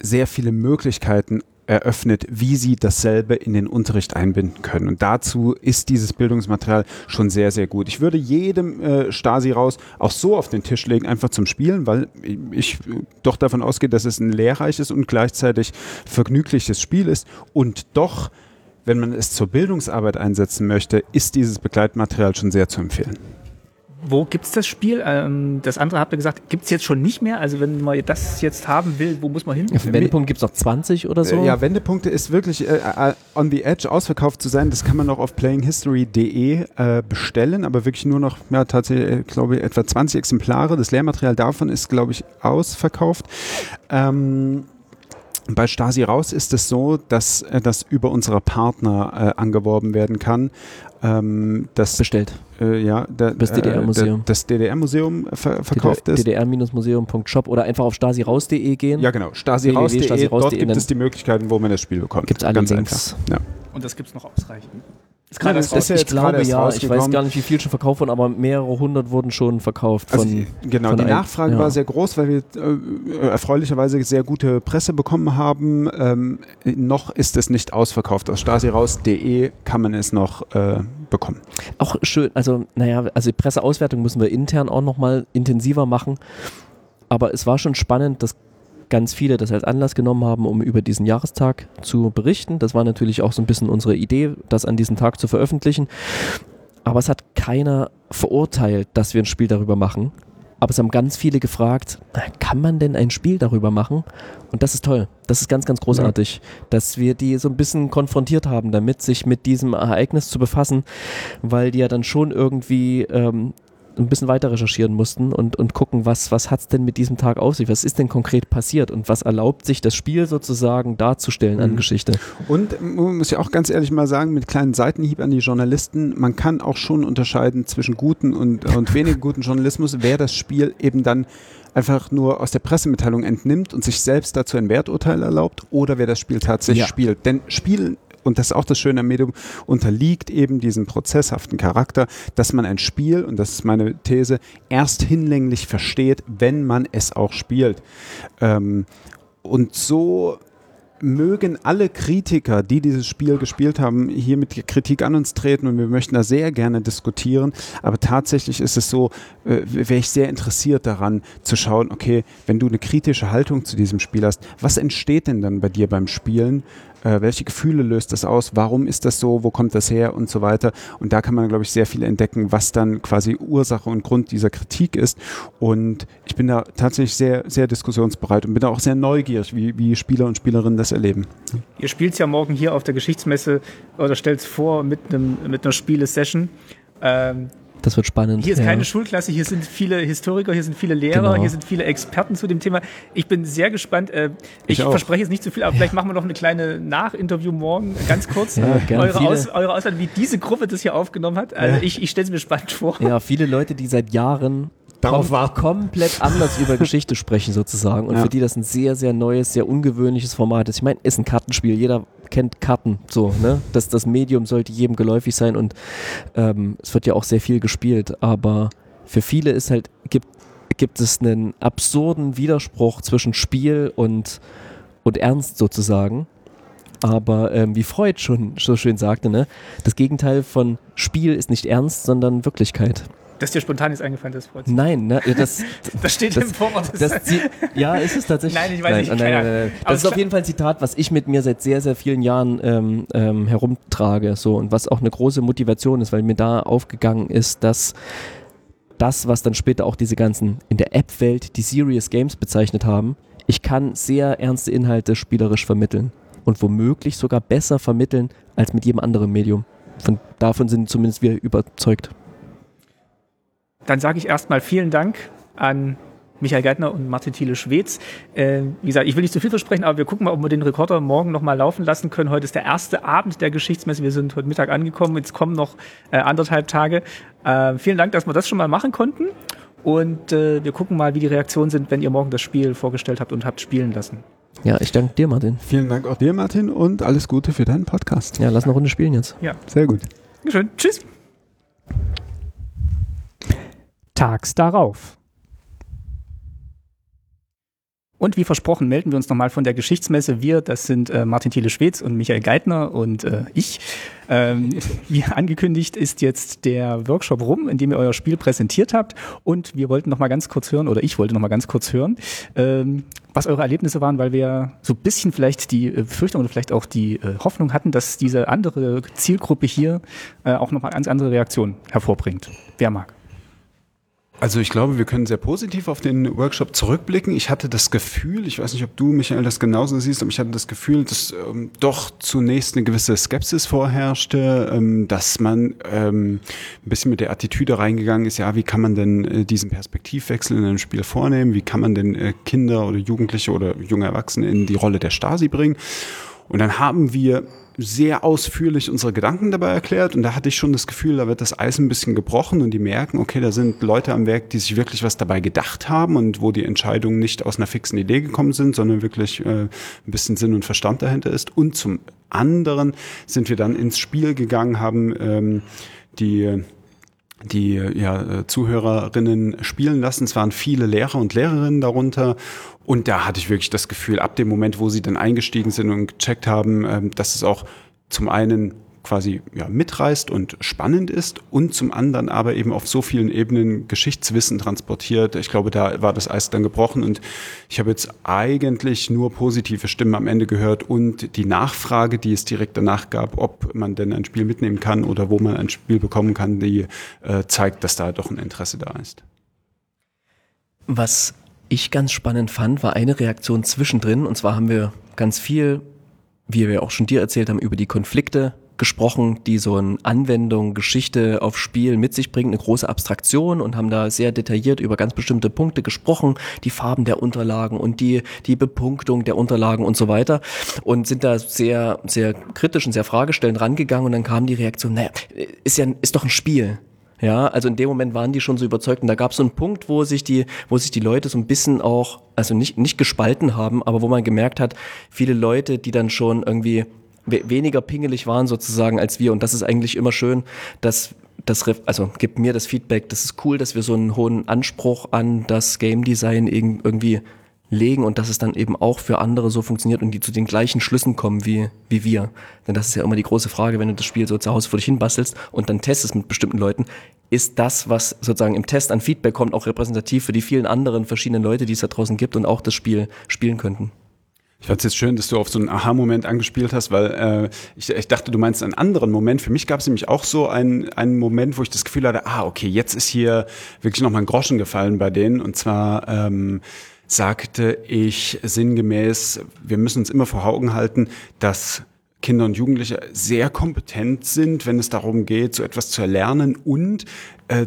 sehr viele Möglichkeiten eröffnet, wie sie dasselbe in den Unterricht einbinden können. Und dazu ist dieses Bildungsmaterial schon sehr, sehr gut. Ich würde jedem äh, Stasi raus auch so auf den Tisch legen, einfach zum Spielen, weil ich doch davon ausgehe, dass es ein lehrreiches und gleichzeitig vergnügliches Spiel ist und doch wenn man es zur Bildungsarbeit einsetzen möchte, ist dieses Begleitmaterial schon sehr zu empfehlen wo gibt es das Spiel? Ähm, das andere habt ihr gesagt, gibt es jetzt schon nicht mehr? Also wenn man das jetzt haben will, wo muss man hin? Auf Wendepunkt gibt es noch 20 oder so? Ja, Wendepunkte ist wirklich äh, äh, on the edge ausverkauft zu sein. Das kann man noch auf playinghistory.de äh, bestellen, aber wirklich nur noch, ja, tatsächlich, äh, glaube ich, etwa 20 Exemplare. Das Lehrmaterial davon ist, glaube ich, ausverkauft. Ähm, bei Stasi raus ist es so, dass äh, das über unsere Partner äh, angeworben werden kann. Ähm, das bestellt. Äh, ja, da, das DDR-Museum. Äh, das DDR-Museum ver verkauft DDR, ist. ddr-museum.shop oder einfach auf stasi-raus.de gehen. Ja, genau. Stasi-raus.de. Stasi dort gibt es die Möglichkeiten, wo man das Spiel bekommt. Gibt es alle Ganz Links. Einfach. Ja. Und das gibt es noch ausreichend. Ist gerade das, das ich glaube ja, ich weiß gar nicht, wie viel schon verkauft wurden, aber mehrere hundert wurden schon verkauft. Also von, also, genau, von die Nachfrage ja. war sehr groß, weil wir äh, erfreulicherweise sehr gute Presse bekommen haben. Ähm, noch ist es nicht ausverkauft. Aus stasiraus.de kann man es noch äh, bekommen. Auch schön, also naja, also die Presseauswertung müssen wir intern auch nochmal intensiver machen. Aber es war schon spannend, dass ganz viele das als Anlass genommen haben, um über diesen Jahrestag zu berichten. Das war natürlich auch so ein bisschen unsere Idee, das an diesem Tag zu veröffentlichen. Aber es hat keiner verurteilt, dass wir ein Spiel darüber machen. Aber es haben ganz viele gefragt, kann man denn ein Spiel darüber machen? Und das ist toll. Das ist ganz, ganz großartig, ja. dass wir die so ein bisschen konfrontiert haben damit, sich mit diesem Ereignis zu befassen, weil die ja dann schon irgendwie ähm, ein bisschen weiter recherchieren mussten und, und gucken, was, was hat es denn mit diesem Tag auf sich? Was ist denn konkret passiert und was erlaubt sich das Spiel sozusagen darzustellen mhm. an Geschichte? Und man muss ja auch ganz ehrlich mal sagen, mit kleinen Seitenhieb an die Journalisten, man kann auch schon unterscheiden zwischen guten und, und weniger guten Journalismus, wer das Spiel eben dann einfach nur aus der Pressemitteilung entnimmt und sich selbst dazu ein Werturteil erlaubt oder wer das Spiel tatsächlich ja. spielt. Denn Spielen und das ist auch das Schöne am Medium, unterliegt eben diesem prozesshaften Charakter, dass man ein Spiel, und das ist meine These, erst hinlänglich versteht, wenn man es auch spielt. Ähm, und so mögen alle Kritiker, die dieses Spiel gespielt haben, hier mit Kritik an uns treten und wir möchten da sehr gerne diskutieren. Aber tatsächlich ist es so, äh, wäre ich sehr interessiert daran zu schauen, okay, wenn du eine kritische Haltung zu diesem Spiel hast, was entsteht denn dann bei dir beim Spielen? Äh, welche Gefühle löst das aus, warum ist das so, wo kommt das her und so weiter. Und da kann man, glaube ich, sehr viel entdecken, was dann quasi Ursache und Grund dieser Kritik ist. Und ich bin da tatsächlich sehr, sehr diskussionsbereit und bin da auch sehr neugierig, wie, wie Spieler und Spielerinnen das erleben. Ihr spielt ja morgen hier auf der Geschichtsmesse oder stellt es vor mit, einem, mit einer Spiele-Session. Ähm, das wird spannend. Hier ist ja. keine Schulklasse, hier sind viele Historiker, hier sind viele Lehrer, genau. hier sind viele Experten zu dem Thema. Ich bin sehr gespannt. Äh, ich, ich verspreche jetzt nicht zu viel, aber ja. vielleicht machen wir noch eine kleine Nachinterview morgen, ganz kurz. Ja, eure, Aus, eure Auswahl, wie diese Gruppe das hier aufgenommen hat. Also ich, ich stelle es mir spannend vor. Ja, viele Leute, die seit Jahren darauf war komplett anders über Geschichte sprechen sozusagen und ja. für die das ein sehr sehr neues, sehr ungewöhnliches Format ist. Ich meine, ist ein Kartenspiel, jeder kennt Karten, so ne. Das das Medium sollte jedem geläufig sein und ähm, es wird ja auch sehr viel gespielt, aber für viele ist halt gibt gibt es einen absurden Widerspruch zwischen Spiel und und Ernst sozusagen. Aber ähm, wie Freud schon so schön sagte, ne, das Gegenteil von Spiel ist nicht Ernst, sondern Wirklichkeit. Dass dir spontan jetzt eingefallen ist, freut Nein, ne, das, das steht das, im Vorwort. das, ja, ist es tatsächlich. Nein, ich weiß nicht, Nein, keine nein, nein, nein. Aber Das ist auf jeden Fall ein Zitat, was ich mit mir seit sehr, sehr vielen Jahren ähm, ähm, herumtrage. So, und was auch eine große Motivation ist, weil mir da aufgegangen ist, dass das, was dann später auch diese ganzen in der App-Welt die Serious Games bezeichnet haben, ich kann sehr ernste Inhalte spielerisch vermitteln und womöglich sogar besser vermitteln als mit jedem anderen Medium. Von, davon sind zumindest wir überzeugt. Dann sage ich erstmal vielen Dank an Michael Geithner und Martin Thiele Schwetz. Äh, wie gesagt, ich will nicht zu viel versprechen, aber wir gucken mal, ob wir den Rekorder morgen noch mal laufen lassen können. Heute ist der erste Abend der Geschichtsmesse. Wir sind heute Mittag angekommen. Jetzt kommen noch äh, anderthalb Tage. Äh, vielen Dank, dass wir das schon mal machen konnten. Und äh, wir gucken mal, wie die Reaktionen sind, wenn ihr morgen das Spiel vorgestellt habt und habt spielen lassen. Ja, ich danke dir, Martin. Vielen Dank auch dir, Martin, und alles Gute für deinen Podcast. Ja, lass eine Runde spielen jetzt. Sehr gut. Dankeschön. Tschüss. Tags darauf. Und wie versprochen melden wir uns nochmal von der Geschichtsmesse. Wir, das sind äh, Martin Thiele Schwetz und Michael Geithner und äh, ich. Ähm, wie angekündigt ist jetzt der Workshop rum, in dem ihr euer Spiel präsentiert habt. Und wir wollten nochmal ganz kurz hören, oder ich wollte nochmal ganz kurz hören, ähm, was eure Erlebnisse waren, weil wir so ein bisschen vielleicht die äh, Befürchtung oder vielleicht auch die äh, Hoffnung hatten, dass diese andere Zielgruppe hier äh, auch nochmal ganz andere Reaktionen hervorbringt. Wer mag? Also ich glaube, wir können sehr positiv auf den Workshop zurückblicken. Ich hatte das Gefühl, ich weiß nicht, ob du, Michael, das genauso siehst, aber ich hatte das Gefühl, dass ähm, doch zunächst eine gewisse Skepsis vorherrschte, ähm, dass man ähm, ein bisschen mit der Attitüde reingegangen ist, ja, wie kann man denn äh, diesen Perspektivwechsel in einem Spiel vornehmen? Wie kann man denn äh, Kinder oder Jugendliche oder junge Erwachsene in die Rolle der Stasi bringen? Und dann haben wir sehr ausführlich unsere Gedanken dabei erklärt und da hatte ich schon das Gefühl, da wird das Eis ein bisschen gebrochen und die merken, okay, da sind Leute am Werk, die sich wirklich was dabei gedacht haben und wo die Entscheidungen nicht aus einer fixen Idee gekommen sind, sondern wirklich äh, ein bisschen Sinn und Verstand dahinter ist. Und zum anderen sind wir dann ins Spiel gegangen, haben ähm, die die ja, äh, Zuhörerinnen spielen lassen. Es waren viele Lehrer und Lehrerinnen darunter. Und da hatte ich wirklich das Gefühl, ab dem Moment, wo sie dann eingestiegen sind und gecheckt haben, ähm, dass es auch zum einen quasi ja, mitreißt und spannend ist und zum anderen aber eben auf so vielen Ebenen Geschichtswissen transportiert. Ich glaube, da war das Eis dann gebrochen und ich habe jetzt eigentlich nur positive Stimmen am Ende gehört und die Nachfrage, die es direkt danach gab, ob man denn ein Spiel mitnehmen kann oder wo man ein Spiel bekommen kann, die äh, zeigt, dass da doch ein Interesse da ist. Was ich ganz spannend fand, war eine Reaktion zwischendrin. Und zwar haben wir ganz viel, wie wir auch schon dir erzählt haben, über die Konflikte gesprochen, die so eine Anwendung, Geschichte auf Spiel mit sich bringt, eine große Abstraktion und haben da sehr detailliert über ganz bestimmte Punkte gesprochen, die Farben der Unterlagen und die, die Bepunktung der Unterlagen und so weiter und sind da sehr, sehr kritisch und sehr fragestellend rangegangen und dann kam die Reaktion, naja, ist ja, ist doch ein Spiel. Ja, also in dem Moment waren die schon so überzeugt und da gab es so einen Punkt, wo sich die, wo sich die Leute so ein bisschen auch, also nicht, nicht gespalten haben, aber wo man gemerkt hat, viele Leute, die dann schon irgendwie we weniger pingelig waren sozusagen als wir. Und das ist eigentlich immer schön, dass das, also gibt mir das Feedback, das ist cool, dass wir so einen hohen Anspruch an das Game Design irg- irgendwie legen und dass es dann eben auch für andere so funktioniert und die zu den gleichen Schlüssen kommen wie, wie wir. Denn das ist ja immer die große Frage, wenn du das Spiel so zu Hause vor dich hin bastelst und dann testest mit bestimmten Leuten, ist das, was sozusagen im Test an Feedback kommt, auch repräsentativ für die vielen anderen verschiedenen Leute, die es da draußen gibt und auch das Spiel spielen könnten. Ich fand es jetzt schön, dass du auf so einen Aha-Moment angespielt hast, weil äh, ich, ich dachte, du meinst einen anderen Moment. Für mich gab es nämlich auch so einen, einen Moment, wo ich das Gefühl hatte, ah, okay, jetzt ist hier wirklich nochmal ein Groschen gefallen bei denen. Und zwar ähm, sagte ich sinngemäß, wir müssen uns immer vor Augen halten, dass Kinder und Jugendliche sehr kompetent sind, wenn es darum geht, so etwas zu erlernen. Und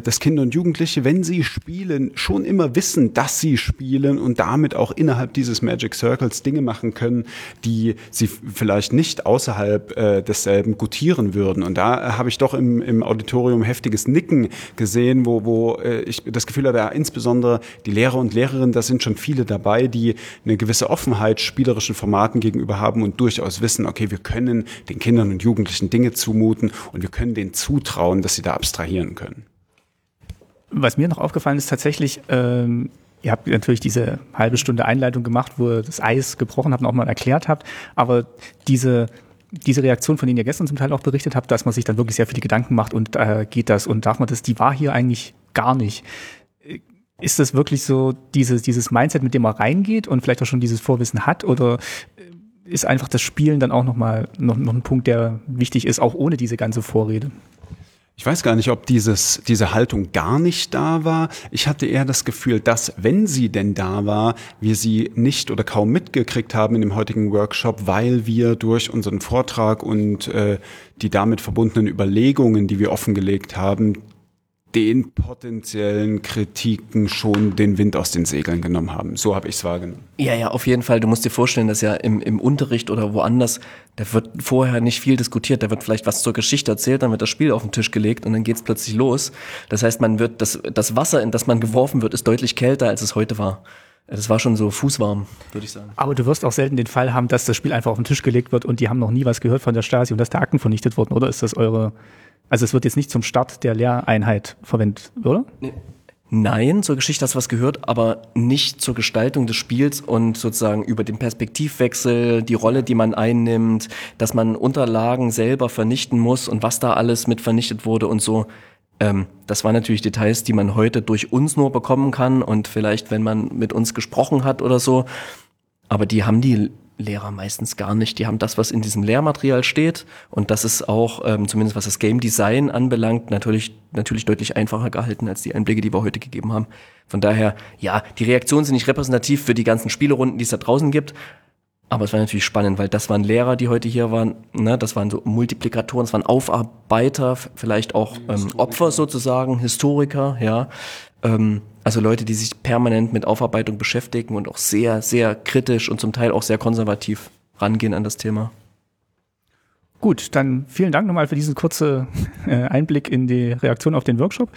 dass Kinder und Jugendliche, wenn sie spielen, schon immer wissen, dass sie spielen und damit auch innerhalb dieses Magic Circles Dinge machen können, die sie vielleicht nicht außerhalb äh, desselben gutieren würden. Und da äh, habe ich doch im, im Auditorium heftiges Nicken gesehen, wo, wo äh, ich das Gefühl hatte, ja, insbesondere die Lehrer und Lehrerinnen, da sind schon viele dabei, die eine gewisse Offenheit spielerischen Formaten gegenüber haben und durchaus wissen, okay, wir können den Kindern und Jugendlichen Dinge zumuten und wir können denen zutrauen, dass sie da abstrahieren können. Was mir noch aufgefallen ist, tatsächlich, ähm, ihr habt natürlich diese halbe Stunde Einleitung gemacht, wo ihr das Eis gebrochen habt und auch mal erklärt habt, aber diese, diese Reaktion, von denen ihr gestern zum Teil auch berichtet habt, dass man sich dann wirklich sehr viele Gedanken macht und äh, geht das und darf man das, die war hier eigentlich gar nicht. Ist das wirklich so dieses, dieses Mindset, mit dem man reingeht und vielleicht auch schon dieses Vorwissen hat? Oder ist einfach das Spielen dann auch nochmal noch, noch ein Punkt, der wichtig ist, auch ohne diese ganze Vorrede? Ich weiß gar nicht, ob dieses, diese Haltung gar nicht da war. Ich hatte eher das Gefühl, dass, wenn sie denn da war, wir sie nicht oder kaum mitgekriegt haben in dem heutigen Workshop, weil wir durch unseren Vortrag und äh, die damit verbundenen Überlegungen, die wir offengelegt haben, den potenziellen Kritiken schon den Wind aus den Segeln genommen haben. So habe ich es wahrgenommen. Ja, ja, auf jeden Fall. Du musst dir vorstellen, dass ja im, im Unterricht oder woanders, da wird vorher nicht viel diskutiert. Da wird vielleicht was zur Geschichte erzählt, dann wird das Spiel auf den Tisch gelegt und dann geht's plötzlich los. Das heißt, man wird, das, das Wasser, in das man geworfen wird, ist deutlich kälter, als es heute war. Das war schon so fußwarm, würde ich sagen. Aber du wirst auch selten den Fall haben, dass das Spiel einfach auf den Tisch gelegt wird und die haben noch nie was gehört von der Stasi und dass da Akten vernichtet wurden, oder ist das eure also es wird jetzt nicht zum Start der Lehreinheit verwendet, oder? Nein, zur Geschichte hast du was gehört, aber nicht zur Gestaltung des Spiels und sozusagen über den Perspektivwechsel, die Rolle, die man einnimmt, dass man Unterlagen selber vernichten muss und was da alles mit vernichtet wurde und so. Ähm, das waren natürlich Details, die man heute durch uns nur bekommen kann und vielleicht, wenn man mit uns gesprochen hat oder so. Aber die haben die Lehrer meistens gar nicht. Die haben das, was in diesem Lehrmaterial steht und das ist auch, ähm, zumindest was das Game Design anbelangt, natürlich, natürlich deutlich einfacher gehalten als die Einblicke, die wir heute gegeben haben. Von daher, ja, die Reaktionen sind nicht repräsentativ für die ganzen Spielerunden, die es da draußen gibt. Aber es war natürlich spannend, weil das waren Lehrer, die heute hier waren, ne, das waren so Multiplikatoren, es waren Aufarbeiter, vielleicht auch ähm, Opfer sozusagen, Historiker, ja. Ähm, also Leute, die sich permanent mit Aufarbeitung beschäftigen und auch sehr, sehr kritisch und zum Teil auch sehr konservativ rangehen an das Thema. Gut, dann vielen Dank nochmal für diesen kurzen äh, Einblick in die Reaktion auf den Workshop.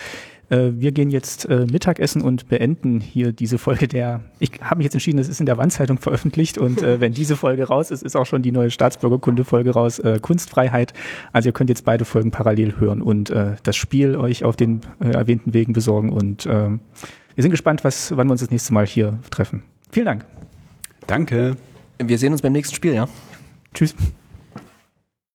Äh, wir gehen jetzt äh, Mittagessen und beenden hier diese Folge der, ich habe mich jetzt entschieden, das ist in der Wandzeitung veröffentlicht und wenn diese Folge raus ist, ist auch schon die neue Staatsbürgerkunde-Folge raus, Kunstfreiheit. Also ihr könnt jetzt beide Folgen parallel hören und das Spiel euch auf den erwähnten Wegen besorgen und ähm, wir sind gespannt, was, wann wir uns das nächste Mal hier treffen. Vielen Dank. Danke. Wir sehen uns beim nächsten Spiel, ja? Tschüss.